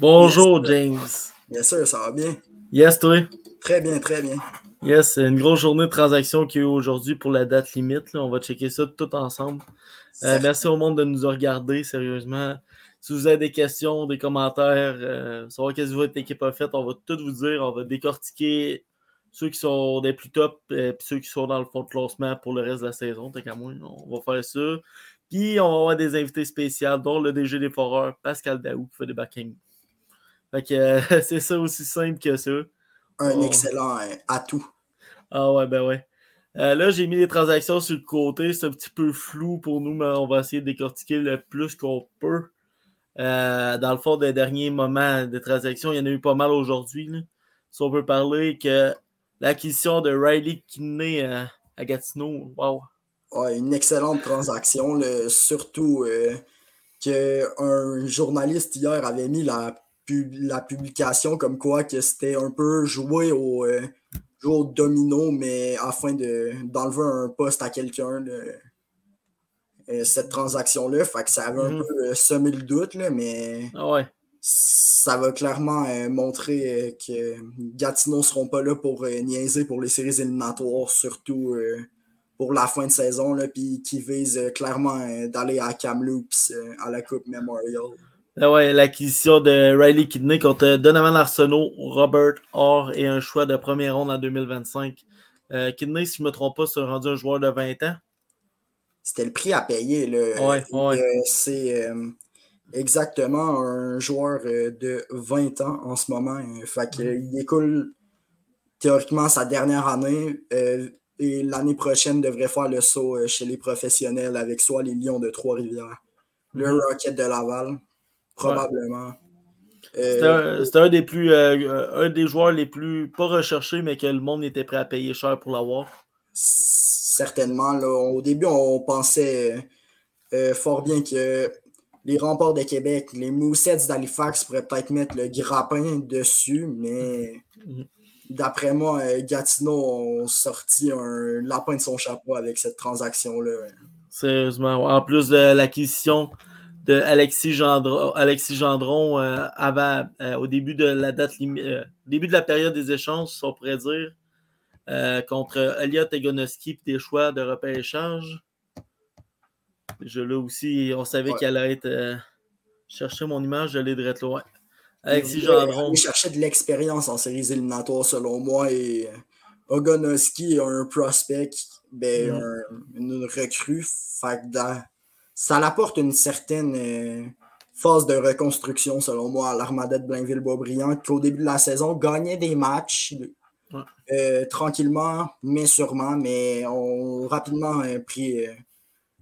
Bonjour, James. Bien sûr, ça va bien? Yes, toi? Très bien, très bien. Yes, c'est une grosse journée de transaction qu'il y a eu aujourd'hui pour la date limite. On va checker ça tout ensemble. Euh, merci au monde de nous regarder, sérieusement. Si vous avez des questions, des commentaires, euh, savoir qu'est-ce que votre équipe a fait, on va tout vous dire. On va décortiquer ceux qui sont des plus top et euh, ceux qui sont dans le fond de classement pour le reste de la saison. qu'à moi, on va faire ça. Puis on va avoir des invités spéciaux, dont le DG des Foreurs, Pascal Daou, qui fait des backing. Fait que euh, c'est ça aussi simple que ça. Un excellent euh, atout. Ah ouais, ben ouais. Euh, là, j'ai mis les transactions sur le côté. C'est un petit peu flou pour nous, mais on va essayer de décortiquer le plus qu'on peut. dans le fond, des derniers moments de transactions, il y en a eu pas mal aujourd'hui. Si on peut parler que l'acquisition de Riley Kinney à Gatineau, wow. Ouais, une excellente transaction, surtout qu'un journaliste hier avait mis la la publication comme quoi que c'était un peu joué au, euh, au domino, mais afin d'enlever un poste à quelqu'un, euh, cette transaction-là. Fait que ça avait un mhm. peu euh, semé le doute, là, mais ah ça va clairement montrer que Gatineau ne seront pas là pour niaiser pour les séries éliminatoires, surtout pour la fin de saison, puis qui visent clairement d'aller à Kamloops à la Coupe Memorial. Ah ouais, l'acquisition de Riley Kidney contre Donovan Arsenault, Robert Orr et un choix de première ronde en 2025. Euh, Kidney, si je ne me trompe pas, c'est rendu un joueur de 20 ans. C'était le prix à payer. Ouais, ouais. Euh, c'est euh, exactement un joueur de 20 ans en ce moment. Fait qu'il mm. écoule théoriquement sa dernière année. et l'année prochaine devrait faire le saut chez les professionnels avec soit les Lions de Trois-Rivières, le mm-hmm. Rocket de Laval probablement. Euh, c'était un, des plus euh, un des joueurs les plus pas recherchés, mais que le monde était prêt à payer cher pour l'avoir. Certainement. au début, on pensait euh, fort bien que les remports de Québec, les Moussets d'Halifax pourraient peut-être mettre le grappin dessus, mais mhm. d'après moi, Gatineau a sorti un lapin de son chapeau avec cette transaction-là. Sérieusement, en plus de l'acquisition de Alexis Gendron, Alexis Gendron euh, avant, euh, au début de la date euh, début de la période des échanges, on pourrait dire, contre Elliot Egonoski et des choix de repêchage. Je là aussi, on savait qu'elle allait être. chercher mon image, je l'ai de loin. Alexis Gendron. Il cherchait de l'expérience en séries éliminatoires, selon moi, et Ogonoski, un prospect, ben, mm. une recrue. Fait ça apporte une certaine euh, phase de reconstruction, selon moi, à l'Armada de Blainville-Boisbriand, qui au début de la saison gagnait des matchs euh, tranquillement, mais sûrement, mais ont rapidement euh, pris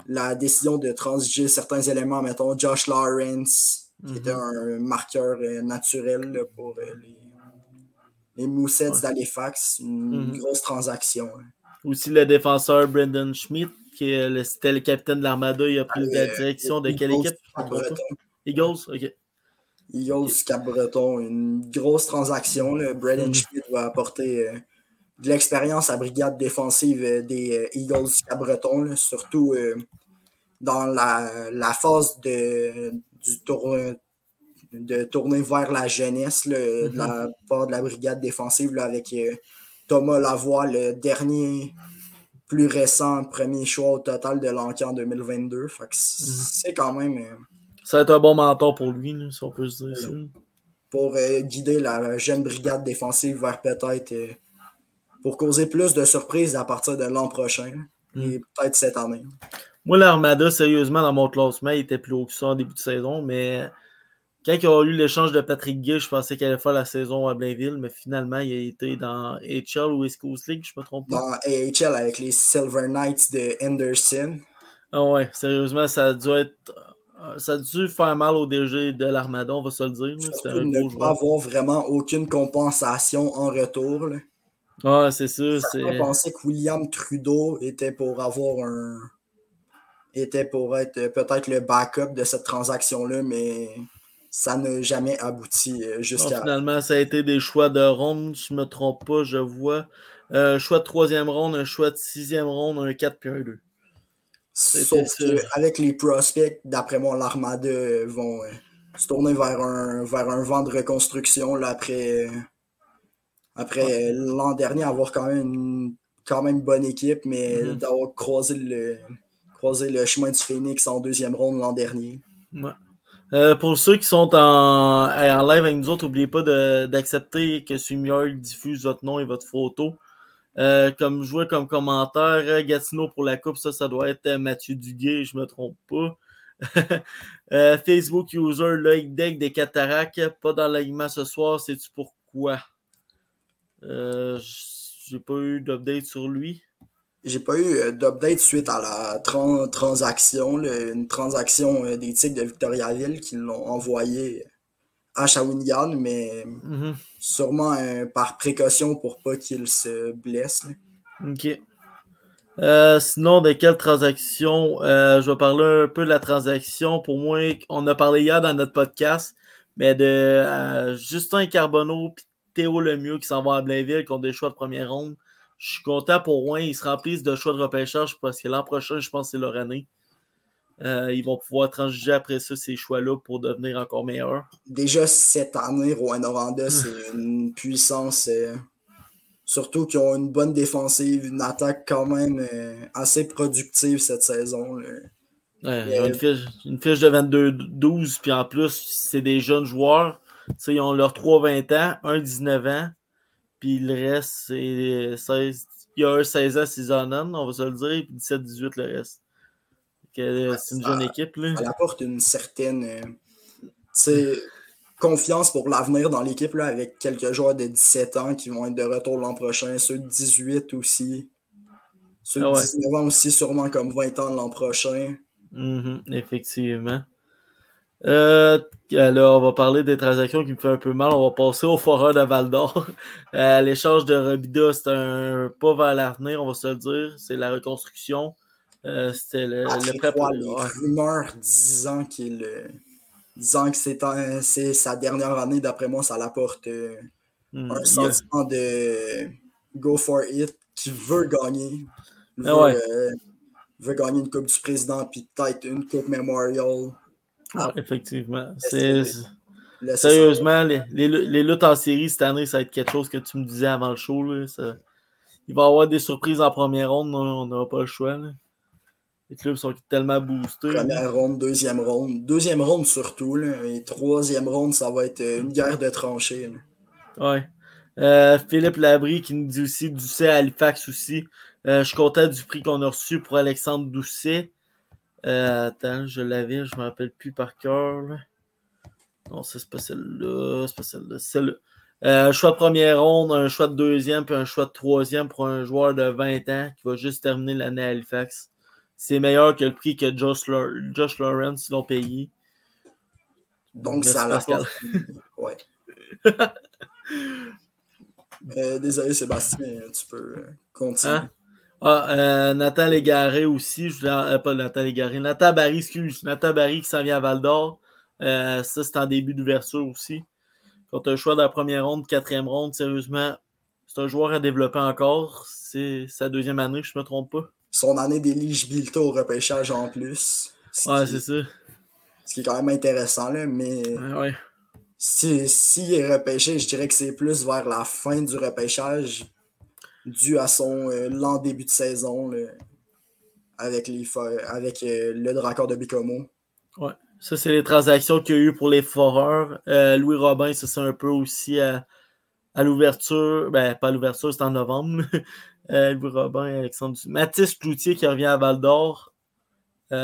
la décision de transiger certains éléments, mettons Josh Lawrence, qui était mhm. un marqueur naturel pour les, les Moussets d'Halifax, une mhm. grosse transaction. Aussi le défenseur Brendan Schmidt, qui c'était le capitaine de l'Armada, il a pris la direction de quelle équipe? Eagles, ok. Eagles Cap-Breton, une grosse transaction. Mm. Schmidt va apporter euh, de l'expérience à brigade défensive euh, des euh, Eagles Cap-Breton, surtout dans la, phase de, du tour, de tourner vers la jeunesse de la mm-hmm. part de la brigade défensive avec Thomas Lavoie, le dernier plus récent, premier choix au total de l'enquête en 2022. Fait que c'est quand même. Euh, ça va être un bon mentor pour lui, si on peut se dire ça. Pour euh, guider la jeune brigade défensive vers peut-être. Euh, pour causer plus de surprises à partir de l'an prochain. Et mm. peut-être cette année. Moi, l'Armada, sérieusement, dans mon classement, il était plus haut que ça en début de saison, mais quand il y a eu l'échange de Patrick Gay, je pensais qu'il allait faire la saison à Blainville, mais finalement, il a été dans HL ou East Coast League, je me trompe pas. Dans AHL avec les Silver Knights de Henderson. Ah ouais, sérieusement, ça a dû être. Ça a dû faire mal au DG de l'Armada, on va se le dire. C'était ne pas avoir vraiment aucune compensation en retour. Là. Ah, c'est sûr. Je pensais que William Trudeau était pour avoir un. était pour être peut-être le backup de cette transaction-là, mais ça n'a jamais abouti euh, jusqu'à. Finalement, ça a été des choix de ronde, je ne me trompe pas, je vois. Un euh, choix de troisième ronde, un choix de sixième ronde, un 4 puis un 2. Sauf qu'avec les prospects, d'après moi, l'Armada vont, euh, se tourner vers un, vers un vent de reconstruction là, après, après l'an dernier, avoir quand même une quand même bonne équipe, mais mm-hmm. d'avoir croisé le, croisé le chemin du Phoenix en deuxième ronde l'an dernier. Euh, pour ceux qui sont en, en live avec nous autres, n'oubliez pas d'accepter que StreamYard diffuse votre nom et votre photo. Euh, comme joueur comme commentaire, euh, Gatineau pour la coupe, ça, ça doit être Mathieu Duguay, je me trompe pas. Facebook user, l'œil deck des cataractes, pas dans ce soir, sais-tu pourquoi? J'ai pas eu d'update sur lui. J'ai pas eu euh, d'update suite à la transaction, une transaction euh, des Tigres de Victoriaville qui l'ont envoyé à Shawinigan, mais mm-hmm. sûrement euh, par précaution pour pas qu'il se blesse. OK. sinon, de quelle transaction? Je vais parler un peu de la transaction. Pour moi, on a parlé hier dans notre podcast, mais de Justin Carbonneau et Théo Lemieux qui s'en va à Blainville, qui ont des choix de première ronde. Je suis content pour Rouen. Ils se remplissent de choix de repêchage parce que l'an prochain, je pense que c'est leur année. Euh, ils vont pouvoir transiger après ça ces choix-là pour devenir encore meilleurs. Déjà cette année, Rouen Noranda, c'est une puissance. Euh, surtout qu'ils ont une bonne défensive, une attaque quand même euh, assez productive cette saison. Ouais, une, fiche, une, fiche, de 22-12, puis en plus, c'est des jeunes joueurs ils ont leurs 3-20 ans, un 19 ans, puis le reste, c'est 16. Il y a un 16 ans, 6 ans, on va se le dire, puis 17-18 le reste. Euh, c'est une jeune équipe. Là. Elle apporte une certaine euh, confiance pour l'avenir dans l'équipe avec quelques joueurs de 17 ans qui vont être de retour l'an prochain, ceux de 18 aussi. Ceux de 19 ah ans aussi, sûrement comme 20 ans l'an prochain. Mm-hmm, effectivement. Euh, on va parler des transactions qui me font un peu mal. On va passer au forum de Val d'Or. Euh, l'échange de Robida, c'est un pas vers l'avenir, on va se le dire. C'est la reconstruction. Euh, c'était le, ah, le prêt Les rumeurs disant, qu'il, disant que c'est, sa dernière année, d'après moi, ça l'apporte hmm, un sentiment de go for it, qui veut gagner. Ah veut, gagner une Coupe du Président, puis peut-être une Coupe Memorial. Ah, effectivement. Sérieusement, les, les, luttes en série cette année, ça va être quelque chose que tu me disais avant le show. Il va y avoir des surprises en première ronde, on n'aura pas le choix. Les clubs sont tellement boostés. Première ronde, deuxième ronde. Deuxième ronde surtout. Et troisième ronde, ça va être une guerre de tranchées. Ouais. Euh, Philippe Labry qui nous dit aussi Doucet à Halifax aussi. Euh, je suis content du prix qu'on a reçu pour Alexandre Doucet. Euh, attends, je l'avais, je ne me rappelle plus par cœur. Non, c'est pas celle-là. C'est pas celle-là. Celle euh, un choix de première ronde, un choix de deuxième, puis un choix de troisième pour un joueur de 20 ans qui va juste terminer l'année à Halifax. C'est meilleur que le prix que Josh, Josh Lawrence l'ont payé. Donc, ça l'a Ouais. euh, désolé, Sébastien, tu peux continuer. Hein? Ah, euh, Nathan Légaré aussi. Je voulais, euh, pas Nathan Légaré. Nathan Barry, excuse. Nathan Barry qui s'en vient à Val d'Or. Euh, ça, c'est en début d'ouverture aussi. Quand tu as un choix de la première ronde, quatrième ronde, sérieusement, c'est un joueur à développer encore. C'est sa deuxième année, je ne me trompe pas. Son année d'éligibilité au repêchage en plus. Ouais, c'est ça. Ce qui est quand même intéressant, là, mais. Ouais. Si, si est repêché, je dirais que c'est plus vers la fin du repêchage dû à son euh, lent début de saison avec, les, avec euh, le Dracor de Bicomo. Ouais. Ça, c'est les transactions qu'il y a eu pour les foreurs. Euh, Louis Robin, ça c'est un peu aussi à, l'ouverture. Ben, pas à l'ouverture, c'est en novembre. Louis Robin, Alexandre Mathis Cloutier qui revient à Val d'Or. il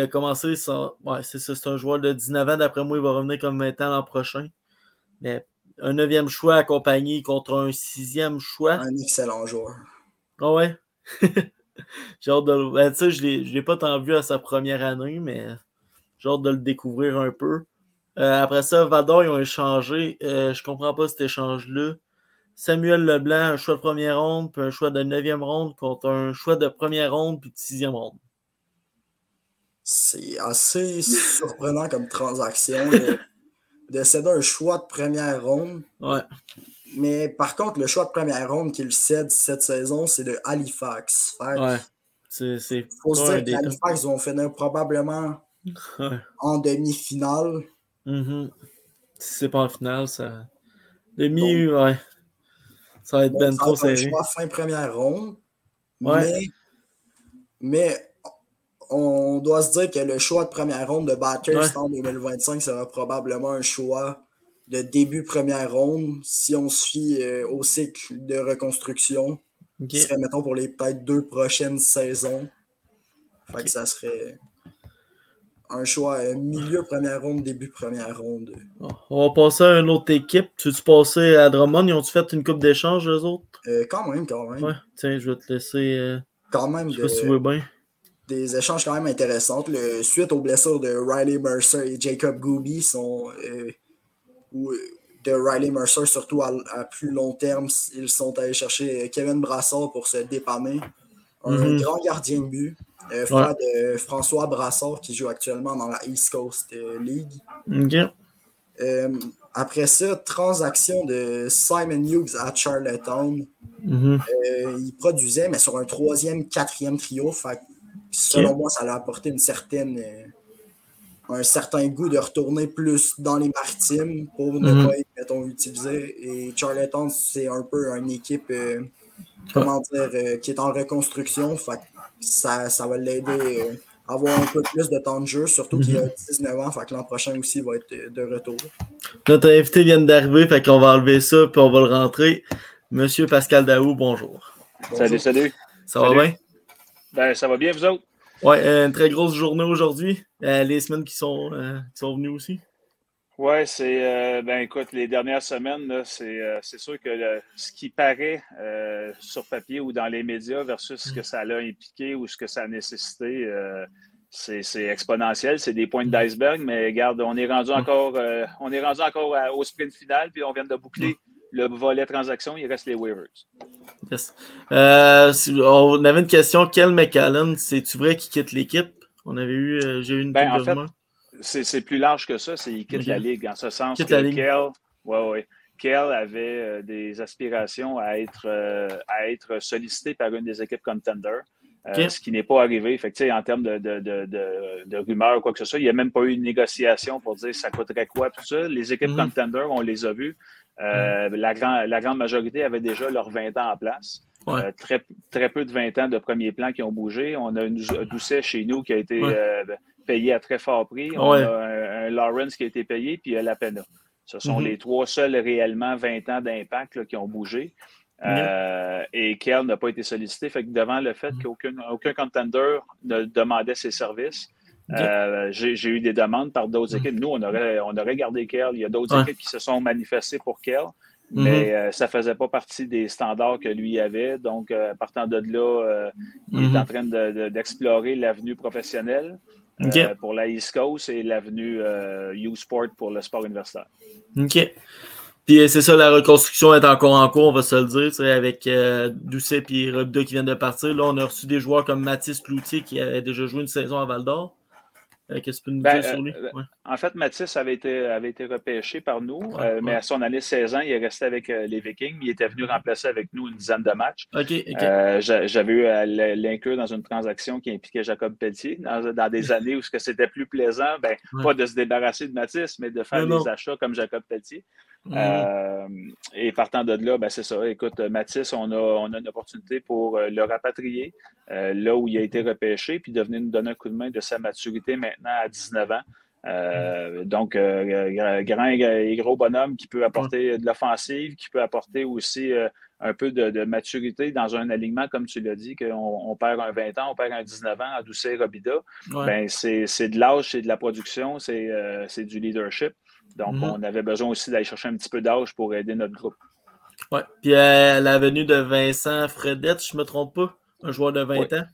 a commencé son. Ouais, c'est c'est un joueur de 19 ans. D'après moi, il va revenir comme 20 ans l'an prochain. Mais un neuvième choix accompagné contre un sixième choix. Un excellent joueur. Ah ouais? j'ai hâte de ben, tu sais, je ne l'ai pas tant vu à sa première année, mais j'ai hâte de le découvrir un peu. Euh, après ça, Vador, ils ont échangé. Euh, je comprends pas cet échange-là. Samuel Leblanc, un choix de première ronde, puis un choix de neuvième ronde contre un choix de première ronde, puis de sixième ronde. C'est assez surprenant comme transaction de céder un choix de première ronde. Ouais. Mais par contre, le choix de première ronde qu'il cède cette saison, c'est de Halifax. ouais. C'est. Faut se dire qu'Halifax vont finir probablement en demi-finale. Mm-hmm. Si c'est pas en finale, ça. Demi, ouais. Ça va être ben trop serré. choix fin première ronde. Mais, mais on doit se dire que le choix de première ronde de Batters en 2025 sera probablement un choix de début première ronde si on se fie euh, au cycle de reconstruction. Qui serait, mettons, pour les peut-être deux prochaines saisons. Fait que ça serait un choix euh, milieu première ronde, début première ronde. On va passer à une autre équipe. Tu veux passer à Drummond? Ils ont-tu fait une coupe d'échange, eux autres? Euh, quand même, quand même. Ouais, tiens, je vais te laisser. quand même. Je sais pas si tu veux bien des échanges quand même intéressants. Le, suite aux blessures de Riley Mercer et Jacob Gooby, sont, euh, ou de Riley Mercer, surtout à, plus long terme, ils sont allés chercher Kevin Brassard pour se dépanner. Un mhm. grand gardien de but, euh, frère de François Brassard qui joue actuellement dans la East Coast euh, League. après ça, transaction de Simon Hughes à Charlottetown. Mhm. il produisait, mais sur un troisième, quatrième trio. Fait selon moi, ça a apporté une certaine, euh, un certain goût de retourner plus dans les maritimes pour ne mhm. pas être, mettons, utilisé. Et Charlottetown, c'est un peu une équipe, euh, comment dire, euh, qui est en reconstruction. Fait ça, ça va l'aider à avoir un peu plus de temps de jeu, surtout qu'il a 19 mhm. ans. Fait que l'an prochain aussi, il va être de retour. Notre invité vient d'arriver, fait qu'on va enlever ça, puis on va le rentrer. Monsieur Pascal Daou, bonjour. Salut, salut. Ça va bien? Ben, ça va bien, vous autres? Oui, euh, une très grosse journée aujourd'hui. Euh, les semaines qui sont, euh, qui sont venues aussi. Oui, c'est. ben écoute, les dernières semaines, c'est sûr que ce qui paraît sur papier ou dans les médias versus ce que ça a impliqué ou ce que ça a nécessité, c'est exponentiel. C'est des points d'iceberg, mais regarde, on est rendu encore, on est rendu encore au sprint final, puis on vient de boucler le volet transaction, il reste les waivers. Euh, on avait une question. Quel McAllen, c'est-tu vrai qu'il quitte l'équipe? On avait eu, euh, j'ai eu une ben, en fait, c'est plus large que ça. C'est qu'il quitte la ligue, en ce sens quitte que Kel, ouais, ouais, avait euh, des aspirations à être, à être sollicité par une des équipes contender. ce qui n'est pas arrivé. Fait en termes de, de, de, de, rumeurs ou quoi que ce soit, il n'y a même pas eu une négociation pour dire ça coûterait quoi, tout ça. Les équipes mm-hmm. contender, on les a vues. Euh, la, la, grande majorité avait déjà leurs 20 ans en place. Euh, très, très peu de 20 ans de premier plan qui ont bougé. On a une Doucet chez nous qui a été euh, payé à très fort prix. On a un, Lawrence qui a été payé, puis la Pena. Ce sont mm-hmm. les trois seuls réellement 20 ans d'impact qui ont bougé. et Kerr n'a pas été sollicité. Fait que devant le fait mm-hmm. qu'aucun aucun contender ne demandait ses services, euh, j'ai eu des demandes par d'autres mm. équipes. Nous, on aurait, on aurait gardé Kerl. Il y a d'autres équipes qui se sont manifestées pour Kerl, mm-hmm. mais euh, ça ne faisait pas partie des standards que lui avait. Donc, euh, partant de là, il est mm-hmm. en train d'explorer l'avenue professionnelle pour la East Coast et l'avenue U-Sport pour le sport universitaire. OK. Puis c'est ça, la reconstruction est encore en cours, on va se le dire, avec Doucet et Rubda qui viennent de partir. Là, on a reçu des joueurs comme Mathis Cloutier qui avait déjà joué une saison à Val d'Or. Euh, qu'est-ce que tu peux nous ben, dire sur lui? Euh, en fait, Mathis avait été, avait été repêché par nous, euh, mais à son année 16 ans, il est resté avec les Vikings. Il était venu remplacer avec nous une dizaine de matchs. J'avais eu à l'inclure dans une transaction qui impliquait Jacob Pelletier dans, des années où c'était plus plaisant, ben, pas de se débarrasser de Mathis, mais de faire des achats comme Jacob Pelletier. Et partant de là, ben, c'est ça. Écoute, Mathis, on a, on a une opportunité pour le rapatrier là où il a été repêché, puis de venir nous donner un coup de main de sa maturité maintenant à 19 ans. Euh, donc, euh, grand et gros bonhomme qui peut apporter de l'offensive, qui peut apporter aussi euh, un peu de, maturité dans un alignement, comme tu l'as dit, qu'on perd un 20 ans, on perd un 19 ans à Doucet Robida. Ben, c'est de l'âge, c'est de la production, c'est du leadership. Donc, mm-hmm. on avait besoin aussi d'aller chercher un petit peu d'âge pour aider notre groupe. Oui. Puis la venue de Vincent Fredette, je ne me trompe pas, un joueur de 20 ans?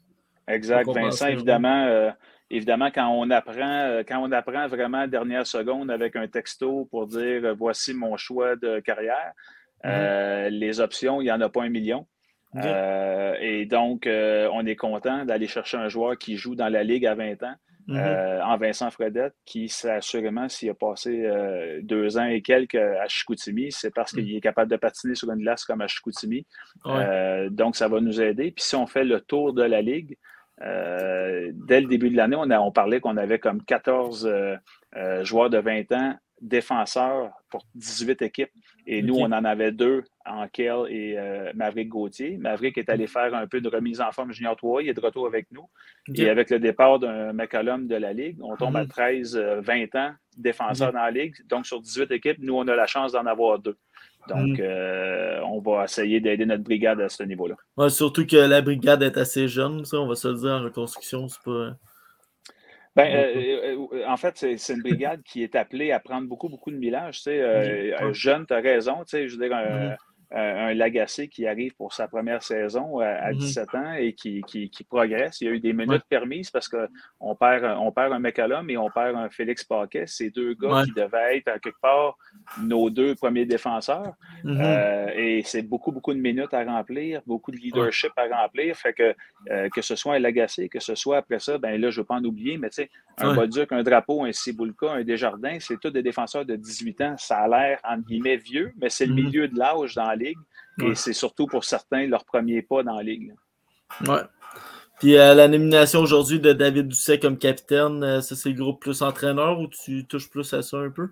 Exact. Vincent, évidemment Évidemment, quand on apprend, euh, quand on apprend vraiment dernière seconde avec un texto pour dire euh, voici mon choix de carrière, mhm. euh, les options, il n'y en a pas un million. et donc, on est content d'aller chercher un joueur qui joue dans la Ligue à 20 ans, mhm. en Vincent Fredette, qui sait assurément s'il a passé deux ans et quelques à Chicoutimi, c'est parce qu'il mhm. est capable de patiner sur une glace comme à Chicoutimi. donc, ça va nous aider. Puis si on fait le tour de la Ligue, dès le début de l'année, on, on parlait qu'on avait comme 14 joueurs de 20 ans défenseurs pour 18 équipes. Et nous, on en avait deux, Ankel et euh, Maverick Gauthier. Maverick est allé faire un peu de remise en forme junior 3. Il est de retour avec nous. Et avec le départ d'un McCollum de la Ligue, on tombe à 13, mhm. 20 euh, ans défenseurs dans la Ligue. Donc, sur 18 équipes, nous, on a la chance d'en avoir deux. Donc, mhm. euh, on va essayer d'aider notre brigade à ce niveau-là. surtout que la brigade est assez jeune, ça, on va se le dire en reconstruction. C'est pas. Ben, euh, euh, en fait, c'est une brigade qui est appelée à prendre beaucoup, beaucoup de millage. Tu sais, euh, jeune, tu as raison. Tu sais, je veux dire, un, mm-hmm. un Lagacé qui arrive pour sa première saison à, 17 mm-hmm. ans et qui, qui, progresse. Il y a eu des minutes permises parce qu'on perd, on perd un McCallum et on perd un Félix Paquet. Ces deux gars qui devaient être, à quelque part, nos deux premiers défenseurs. Mm-hmm. et c'est beaucoup, beaucoup de minutes à remplir, beaucoup de leadership à remplir. Fait que, que ce soit un Lagacé, que ce soit après ça, ben là, je ne veux pas en oublier, mais tu sais, un ouais. un Drapeau, un Ciboulka, un Desjardins, c'est tous des défenseurs de 18 ans. Ça a l'air, entre guillemets, vieux, mais c'est le mhm. milieu de l'âge dans la ligue. Et c'est surtout pour certains leur premier pas dans la ligue. Ouais. Puis euh, la nomination aujourd'hui de David Doucet comme capitaine, euh, ça c'est le groupe plus entraîneur ou tu touches plus à ça un peu?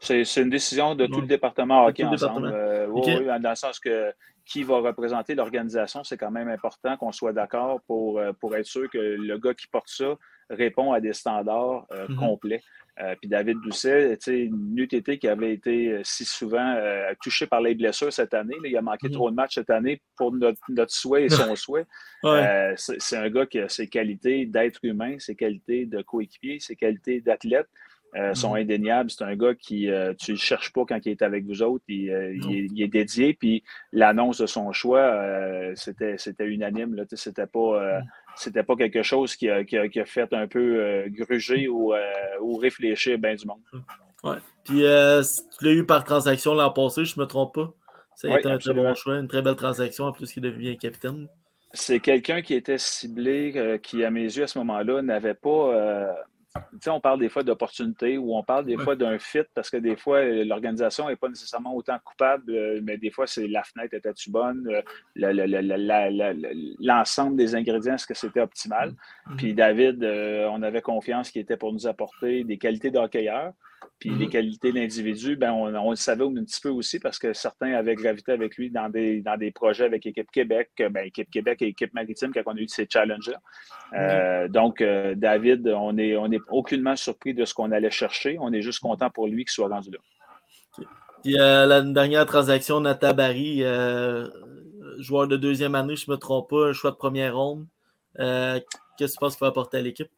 C'est une décision de tout le département hockey ensemble. Euh, oui, dans le sens que qui va représenter l'organisation, c'est quand même important qu'on soit d'accord pour, pour être sûr que le gars qui porte ça répond à des standards euh, mhm. complets. Euh, puis David Doucet, une UTT qui avait été euh, si souvent touché par les blessures cette année. il a manqué mhm. trop de matchs cette année pour notre, souhait et son souhait. c'est un gars qui a ses qualités d'être humain, ses qualités de coéquipier, ses qualités d'athlète. sont mhm. indéniables. C'est un gars qui, tu ne cherches pas quand il est avec vous autres. Il, est, dédié. Puis l'annonce de son choix, c'était unanime. Ce n'était pas, c'était pas quelque chose qui a, fait un peu euh, gruger ou, euh, ou, réfléchir bien du monde. Ouais. Puis euh, tu l'as eu par transaction l'an passé, je ne me trompe pas. Ça a été un très bon choix, une très belle transaction en plus qu'il devient capitaine. C'est quelqu'un qui était ciblé, qui à mes yeux à ce moment-là n'avait pas on parle des fois d'opportunité ou on parle des fois d'un fit parce que des fois, euh, l'organisation n'est pas nécessairement autant coupable, euh, mais des fois, c'est la fenêtre était-tu bonne, euh, l'ensemble des ingrédients, est-ce que c'était optimal? Mm-hmm. Puis David, on avait confiance qu'il était pour nous apporter des qualités d'hockeyeur. Puis les mm-hmm. qualités d'individu, ben, on, le savait un petit peu aussi parce que certains avaient gravité avec lui dans des, dans des projets avec Équipe Québec, ben, Équipe Québec et Équipe Maritime quand on a eu ces challenges-là. Euh, donc, euh, David, on n'est on est aucunement surpris de ce qu'on allait chercher. On est juste content pour lui qu'il soit rendu là. Puis euh, la dernière transaction, Natabari, joueur de deuxième année, je ne me trompe pas, un choix de première ronde. Qu'est-ce que tu penses qu'il va apporter à l'équipe?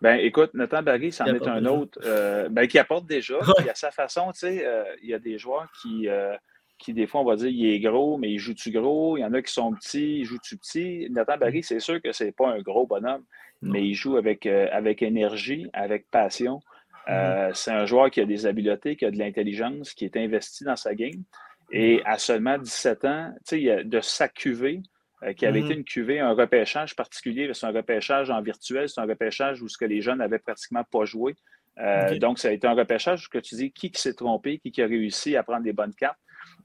Ben, écoute, Nathan Barry, c'en est un autre euh, ben, qui apporte déjà. Il a sa façon, tu sais, euh, il y a des joueurs qui, euh, qui, des fois, on va dire, il est gros, mais il joue-tu gros? Il y en a qui sont petits, il joue-tu petit? Nathan Barry, c'est sûr que c'est pas un gros bonhomme, mais il joue avec, avec énergie, avec passion. Mm-hmm. c'est un joueur qui a des habiletés, qui a de l'intelligence, qui est investi dans sa game. Et mm-hmm. à seulement 17 ans, tu sais, de s'accuver, euh, qui avait été mm-hmm. une cuvée, un repêchage particulier. C'est un repêchage en virtuel, c'est un repêchage où ce que les jeunes n'avaient pratiquement pas joué. Euh, donc, ça a été un repêchage que tu dis qui, s'est trompé, qui, a réussi à prendre des bonnes cartes.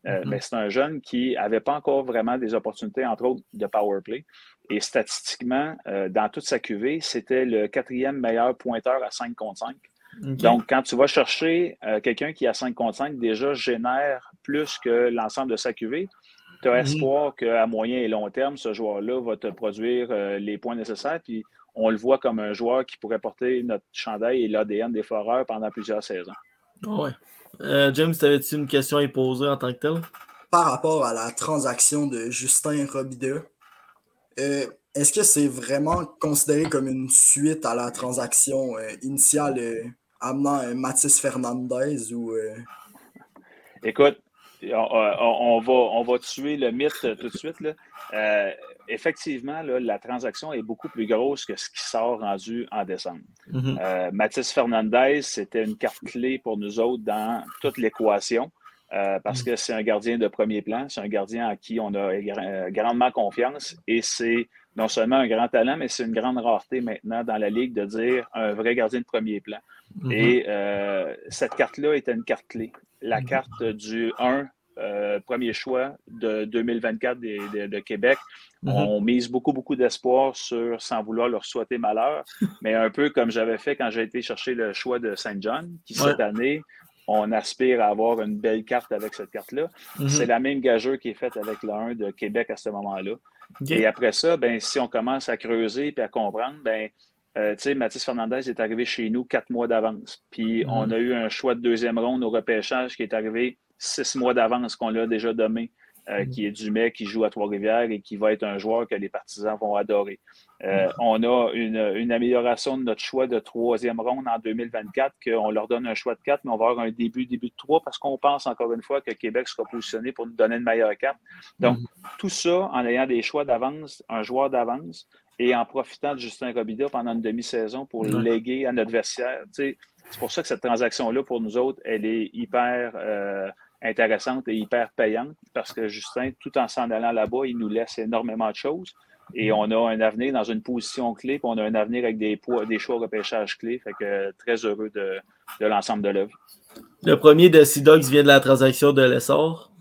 Euh, mm-hmm. Mais c'est un jeune qui n'avait pas encore vraiment des opportunités, entre autres, de power play. Et statistiquement, dans toute sa cuvée, c'était le quatrième meilleur pointeur à 5 contre 5. Donc, quand tu vas chercher quelqu'un qui a 5 contre 5, déjà génère plus que l'ensemble de sa cuvée tu as mhm. espoir qu'à moyen et long terme, ce joueur-là va te produire euh, les points nécessaires. Puis on le voit comme un joueur qui pourrait porter notre chandail et l'ADN des foreurs pendant plusieurs saisons. Ah ouais. Euh, James, avais-tu une question à y poser en tant que tel? Par rapport à la transaction de Justin Robida, euh, est-ce que c'est vraiment considéré comme une suite à la transaction initiale amenant Mathis Fernandez ou. Écoute, on, va, on va tuer le mythe tout de suite. Euh, effectivement, la transaction est beaucoup plus grosse que ce qui sort rendu en décembre. Mm-hmm. Euh, Mathis Fernandez, c'était une carte clé pour nous autres dans toute l'équation. Euh, parce mm. que c'est un gardien de premier plan, c'est un gardien à qui on a grandement confiance et c'est non seulement un grand talent, mais c'est une grande rareté maintenant dans la Ligue de dire un vrai gardien de premier plan. Mm-hmm. Et cette carte-là était une carte clé. La mm-hmm. carte du 1 euh, premier choix de 2024 de, Québec. Mm-hmm. On mise beaucoup, beaucoup d'espoir sur, sans vouloir leur souhaiter malheur, mais un peu comme j'avais fait quand j'ai été chercher le choix de Saint John, qui cette année, on aspire à avoir une belle carte avec cette carte-là. C'est la même gageure qui est faite avec le 1 de Québec à ce moment-là. Et après ça, ben, si on commence à creuser et à comprendre, ben, euh, Mathis Fernandez est arrivé chez nous quatre mois d'avance. Puis mm-hmm. on a eu un choix de deuxième ronde au repêchage qui est arrivé six mois d'avance qu'on l'a déjà dommé. Euh, mm-hmm. qui est Dumais, qui joue à Trois-Rivières et qui va être un joueur que les partisans vont adorer. Euh, mm-hmm. On a une, amélioration de notre choix de troisième ronde en 2024, qu'on leur donne un choix de quatre, mais on va avoir un début, début de trois, parce qu'on pense encore une fois que Québec sera positionné pour nous donner une meilleure carte. Donc, tout ça en ayant des choix d'avance, un joueur d'avance, et en profitant de Justin Robida pendant une demi-saison pour le léguer à notre vestiaire. c'est pour ça que cette transaction-là, pour nous autres, elle est hyper euh, intéressante et hyper payante parce que Justin, tout en s'en allant là-bas, il nous laisse énormément de choses. Et on a un avenir dans une position clé, puis on a un avenir avec des, des choix de repêchage clés. Fait que très heureux de, l'ensemble de l'œuvre. Le premier de Sea vient de la transaction de l'essor,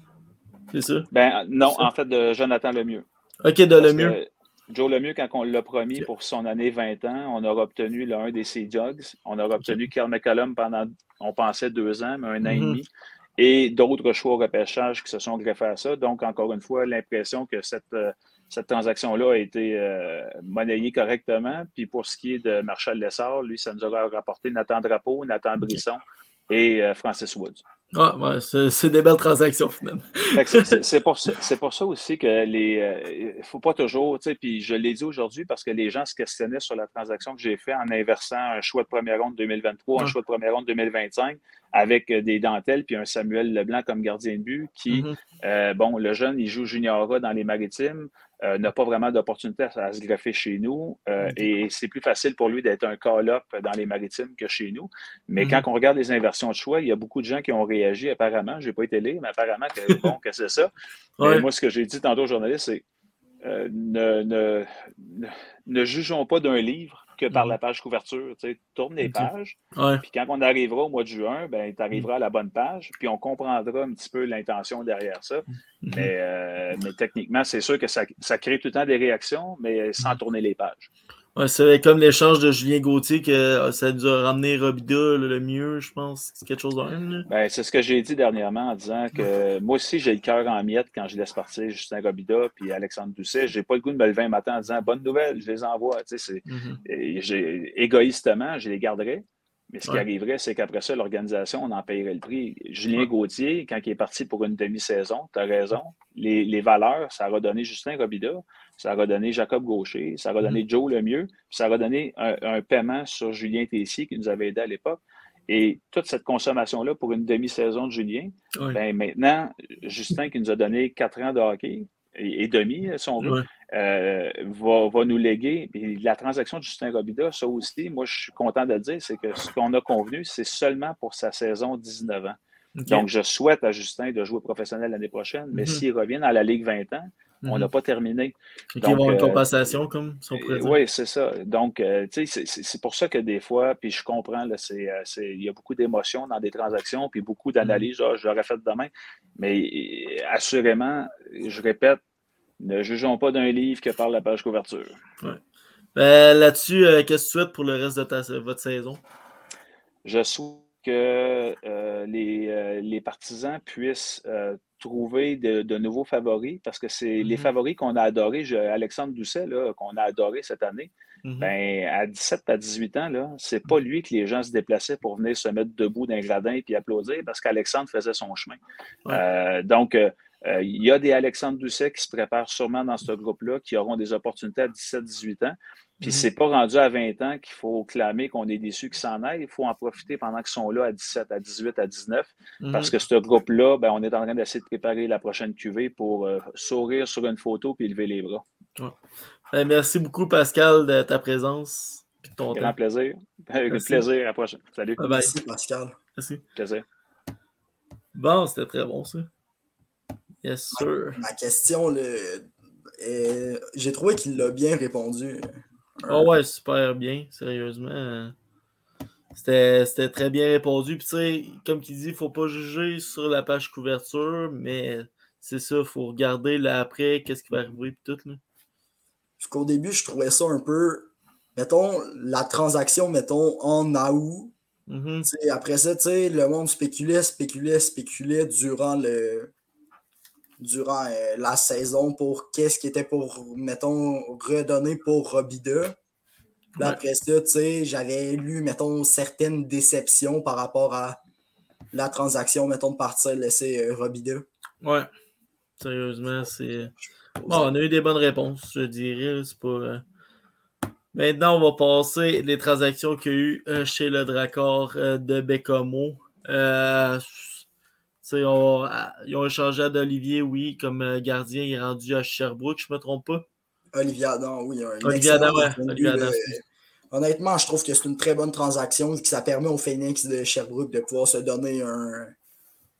c'est ça? Ben non, en fait, de Jonathan Lemieux. OK, de Lemieux. Joe Lemieux, quand on l'a promis pour son année 20 ans, on aura obtenu l'un des Sea Jogs. On aura obtenu Carl McCallum pendant, on pensait, deux ans, mais un an et mhm. demi. Et d'autres choix au repêchage qui se sont greffés à ça. Donc, encore une fois, l'impression que cette, euh, cette transaction-là a été euh, monnayée correctement. Puis pour ce qui est de Marshall Lessard, lui, ça nous aura rapporté Nathan Drapeau, Nathan Brisson et euh, Francis Woods. Ah, ouais, c'est des belles transactions, finalement. c'est pour, pour, ça aussi que les. Il ne faut pas toujours, tu sais, puis je l'ai dit aujourd'hui parce que les gens se questionnaient sur la transaction que j'ai faite en inversant un choix de première ronde 2023, un choix de première ronde 2025 avec des dentelles, puis un Samuel Leblanc comme gardien de but qui, mm-hmm. euh, bon, le jeune, il joue junior dans les maritimes, euh, n'a pas vraiment d'opportunité à, se greffer chez nous euh, et c'est plus facile pour lui d'être un call-up dans les maritimes que chez nous. Mais mm-hmm. quand on regarde les inversions de choix, il y a beaucoup de gens qui ont réagi apparemment. Je n'ai pas été là, mais apparemment que, bon, que c'est ça. Moi, ce que j'ai dit tantôt aux journalistes, c'est ne, ne, ne, jugeons pas d'un livre que par la mhm. page couverture. Tu tourne les pages. Puis quand on arrivera au mois de juin, ben, tu arriveras à la bonne page. Puis on comprendra un petit peu l'intention derrière ça. Mhm. Euh, mais, techniquement, c'est sûr que ça, ça, crée tout le temps des réactions, mais sans mhm. tourner les pages. Ouais, c'est comme l'échange de Julien Gauthier que euh, ça a ramené Robida le mieux, je pense. C'est quelque chose de ben, C'est ce que j'ai dit dernièrement en disant que moi aussi, j'ai le cœur en miettes quand je laisse partir Justin Robida puis Alexandre Doucet. J'ai pas le goût de me lever un matin en disant bonne nouvelle, je les envoie. Tu sais, mm-hmm. Égoïstement, je les garderai. Mais ce qui arriverait, c'est qu'après ça, l'organisation, on en payerait le prix. Julien Gauthier, quand il est parti pour une demi-saison, tu as raison, les, les, valeurs, ça a donné Justin Robida ça va donner Jacob Gaucher, ça va donner mm-hmm. Joe Lemieux, puis ça va donner un, paiement sur Julien Tessier qui nous avait aidé à l'époque. Et toute cette consommation-là pour une demi-saison de Julien, ben maintenant, Justin qui nous a donné quatre ans de hockey et, demi, si on veut, euh, va, nous léguer. Et la transaction de Justin Robida, ça aussi, moi, je suis content de le dire, c'est que ce qu'on a convenu, c'est seulement pour sa saison 19 ans. Donc, je souhaite à Justin de jouer professionnel l'année prochaine, mais mm-hmm. s'il revient dans la Ligue 20 ans, on n'a mhm. pas terminé. Vont une euh, compensation comme son président. Oui, c'est ça. Donc, euh, tu sais, c'est pour ça que des fois, puis je comprends, là, euh, il y a beaucoup d'émotions dans des transactions, puis beaucoup d'analyses. Mhm. Ah, je l'aurais fait demain. Mais assurément, je répète, ne jugeons pas d'un livre que par la page couverture. Ben, là-dessus, qu'est-ce que tu souhaites pour le reste de votre saison? Je souhaite que les, les, partisans puissent trouver de, nouveaux favoris parce que c'est les mm-hmm. favoris qu'on a adorés. Alexandre Doucet, qu'on a adoré cette année, mm-hmm. ben, à 17 à 18 ans, c'est pas lui que les gens se déplaçaient pour venir se mettre debout d'un gradin et applaudir parce qu'Alexandre faisait son chemin. Euh, donc, euh, euh, il y a des Alexandre Doucet qui se préparent sûrement dans ce groupe-là, qui auront des opportunités à 17-18 ans. Puis mhm. c'est pas rendu à 20 ans qu'il faut clamer qu'on est déçu qu'ils s'en aillent. Il faut en profiter pendant qu'ils sont là à 17, à 18, à 19. Mhm. Parce que ce groupe-là, ben, on est en train d'essayer de préparer la prochaine cuvée pour euh, sourire sur une photo puis lever les bras. Ben, merci beaucoup, Pascal, de ta présence. De ton Grand plaisir. Avec plaisir. À la prochaine. Salut. Merci, Pascal. Merci. Plaisir. Bon, c'était très bon, ça. Yes, sir. Ma, question, j'ai trouvé qu'il l'a bien répondu. Oh ouais, super bien, sérieusement. C'était très bien répondu. Puis, tu sais, comme il dit, il ne faut pas juger sur la page couverture, mais c'est ça, il faut regarder là après, qu'est-ce qui va arriver, puis tout. Là. Parce qu'au début, je trouvais ça un peu, mettons, la transaction, mettons, en août. Mm-hmm. Après ça, tu sais, le monde spéculait, spéculait, spéculait durant le durant euh, la saison pour qu'est-ce qui était pour, mettons, redonner pour Robida. Après ça, tu sais, j'avais lu, mettons, certaines déceptions par rapport à la transaction, mettons, de partir laisser euh, Robida. Ouais. Sérieusement, c'est. Bon, on a eu des bonnes réponses, je dirais. C'est pas. Euh, maintenant, on va passer les transactions qu'il y a eu chez le Dracor de Bécomo. ils ont échangé d'Olivier, oui, comme gardien. Il est rendu à Sherbrooke, je ne me trompe pas? Olivier Adam, oui. Olivier Adam, ouais. honnêtement, je trouve que c'est une très bonne transaction que ça permet au Phoenix de Sherbrooke de pouvoir se donner un,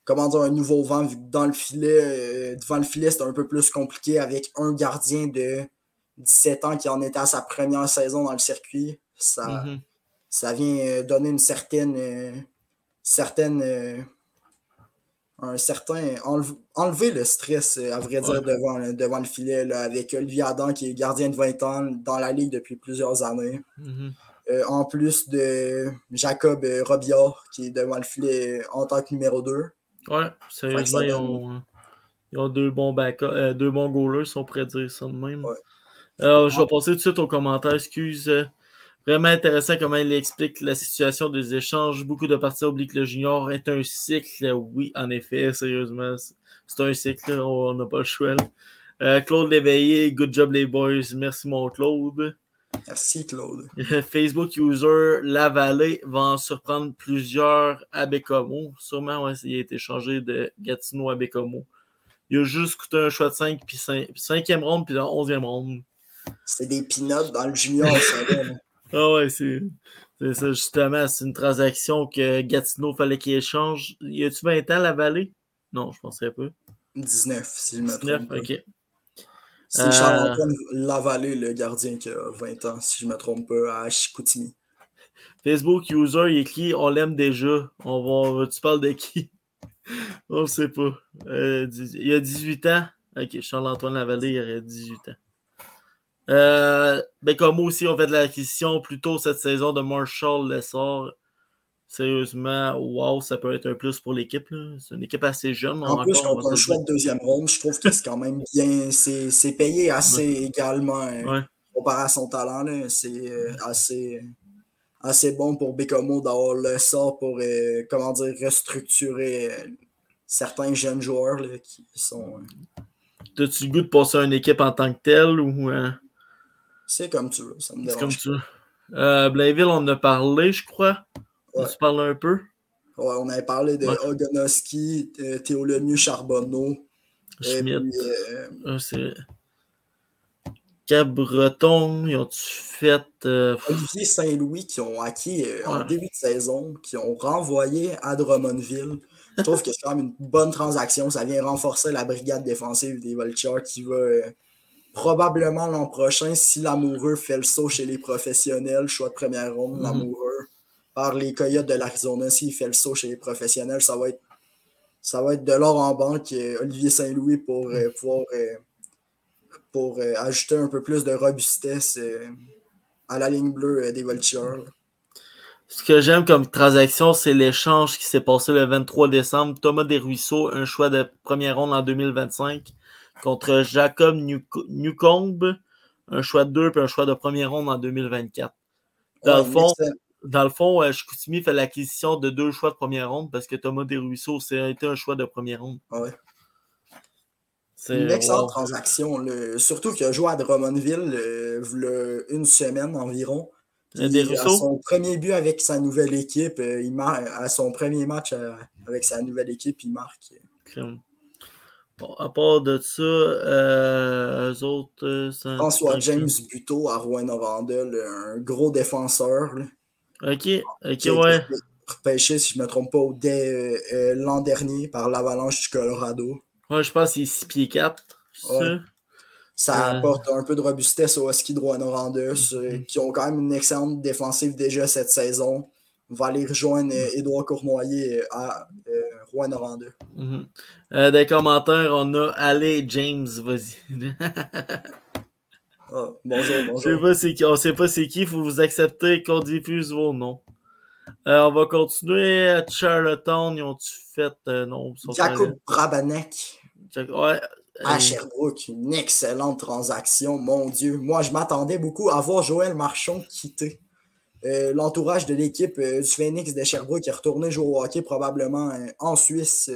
comment dire, un nouveau vent, vu que dans le filet, euh, devant le filet, c'est un peu plus compliqué avec un gardien de 17 ans qui en était à sa première saison dans le circuit. Ça, mm-hmm. ça vient euh, donner une certaine, euh, certaine un certain. enlever le stress, à vrai dire, devant, devant le filet, avec Olivier Adam, qui est gardien de 20 ans dans la Ligue depuis plusieurs années. Mm-hmm. Euh, en plus de Jacob euh, Robillard, qui est devant le filet en tant que numéro 2. Ouais, sérieusement, ils ont, ils ont, deux bons euh, deux bons goalers, si on pourrait dire ça de même. Alors, je vais passer tout de suite aux commentaires. Excuse. Vraiment intéressant comment il explique la situation des échanges. Beaucoup de parties oublient que le junior est un cycle. Oui, en effet, sérieusement, c'est un cycle. On n'a pas le choix. Euh, Claude Léveillé, good job les boys. Merci mon Claude. Merci Claude. Facebook user La Vallée va en surprendre plusieurs à Bécomo. Sûrement, ouais, il a été changé de Gatineau à Bécomo. Il a juste coûté un choix de 5, puis 5e ronde, puis 11e ronde. C'est des peanuts dans le junior, ça. Ah ouais, c'est. ça, justement. C'est une transaction que Gatineau fallait qu'il échange. Y a-tu 20 ans la vallée? Non, je penserais pas. 19, si je me trompe. 19, ok. C'est Charles-Antoine euh, Lavallée, le gardien qui a 20 ans, si je me trompe pas, à Chicoutimi. Facebook user, il écrit On l'aime déjà. On va, tu parles de qui? On ne sait pas. Euh, il y a 18 ans. Ok, Charles-Antoine Lavallée, il aurait 18 ans. Euh, ben comme aussi, on fait de l'acquisition plus tôt cette saison de Marshall Lessard. Sérieusement, wow, ça peut être un plus pour l'équipe. C'est une équipe assez jeune. En plus, on a un choix de deuxième ronde. Je trouve que c'est quand même bien. C'est payé assez également euh, comparé à son talent. C'est euh, assez, assez bon pour Bécomo d'avoir le sort pour comment dire, restructurer certains jeunes joueurs qui sont. As-tu le goût de passer à une équipe en tant que telle ou. C'est comme tu veux, ça me dérange. comme tu veux. Euh, Blainville, on en a parlé, je crois. Ouais. Tu parles un peu? Ouais, on avait parlé de Ogonoski, Théo Lemieux, Charbonneau. Schmidt. Euh, ah, c'est. Cap-Breton, ils ont-tu fait. Euh, Olivier Saint-Louis qui ont acquis en début de saison, qui ont renvoyé à Drummondville. Je trouve que c'est quand même une bonne transaction. Ça vient renforcer la brigade défensive des Vultures qui va probablement l'an prochain, si l'amoureux fait le saut chez les professionnels, choix de première ronde, mhm. l'amoureux, par les Coyotes de l'Arizona, s'il fait le saut chez les professionnels, ça va être, ça va être de l'or en banque, euh, Olivier Saint-Louis, pour euh, pouvoir euh, pour ajouter un peu plus de robustesse à la ligne bleue des Vultures. Ce que j'aime comme transaction, c'est l'échange qui s'est passé le 23 décembre. Thomas Desruisseaux, un choix de première ronde en 2025 contre Jacob Newcombe, un choix de deux puis un choix de premier ronde en 2024. Dans le fond, dans le fond, euh, fait l'acquisition de deux choix de première ronde parce que Thomas Desruisseaux, c'est été un choix de première ronde. Ouais. C'est une excellente transaction. Surtout qu'il a joué à Drummondville euh, une semaine environ. à son premier but avec sa nouvelle équipe, euh, il à son premier match euh, avec sa nouvelle équipe, il marque. Bon, à part de ça, euh, eux autres. Euh, François James Buteau à Rouen-Norandel, un gros défenseur. Ok, ok, ouais. Repêché, si je ne me trompe pas, dès euh, l'an dernier par l'Avalanche du Colorado. Ouais, je pense qu'il est 6 pieds 4. Ça? Apporte un peu de robustesse aux Huskies de Rouen-Norandel, mm-hmm. qui ont quand même une excellente défensive déjà cette saison. va aller rejoindre Édouard Cournoyer à Rouen-Noranda. Mm des commentaires, on a Allez, James, vas-y. Ah, bonjour, bonjour. on ne sait pas c'est qui, il faut vous accepter qu'on diffuse vos noms. Euh, on va continuer à Charlottetown. Ils ont-tu fait. Euh, non, Jacob Brabanek. Ouais. À Sherbrooke, une excellente transaction, mon Dieu. Moi, je m'attendais beaucoup à voir Joël Marchand quitter. Euh, l'entourage de l'équipe du Phoenix de Sherbrooke est retourné jouer au hockey probablement en Suisse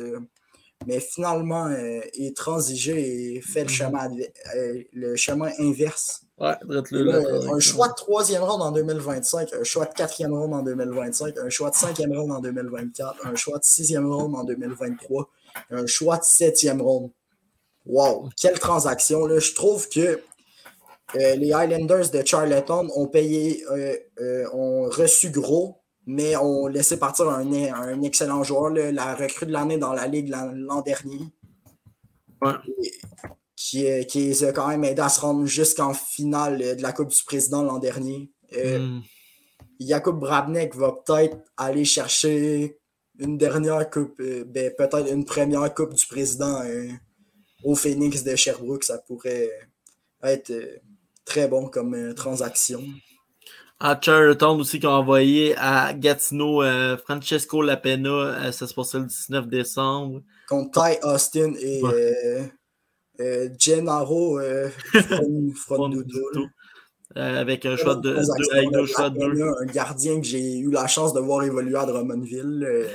mais finalement, euh, il transigé et fait le, mhm. chemin, euh, le chemin inverse. Ouais, le, un choix de troisième ronde en 2025, un choix de quatrième ronde en 2025, un choix de cinquième ronde en 2024, un choix de sixième ronde en 2023, un choix de septième ronde. Wow, quelle transaction! Là. Je trouve que euh, les Highlanders de Charlottetown ont payé, ont reçu gros mais on laissait partir un, un excellent joueur, la recrue de l'année dans la Ligue l'an dernier. Qui, qui les a quand même aidé à se rendre jusqu'en finale de la Coupe du Président l'an dernier. Euh, hmm. Jakub Brabnek va peut-être aller chercher une dernière coupe, euh, ben, peut-être une première coupe du président euh, au Phoenix de Sherbrooke. Ça pourrait être très bon comme transaction à Charlottetown aussi qui ont envoyé à Gatineau euh, Francesco Lapena. Euh, ça se passait le 19 décembre. Contre Ty Austin et ouais. euh, Gennaro avec un choix de, deux, choix Un gardien que j'ai eu la chance de voir évoluer à Drummondville.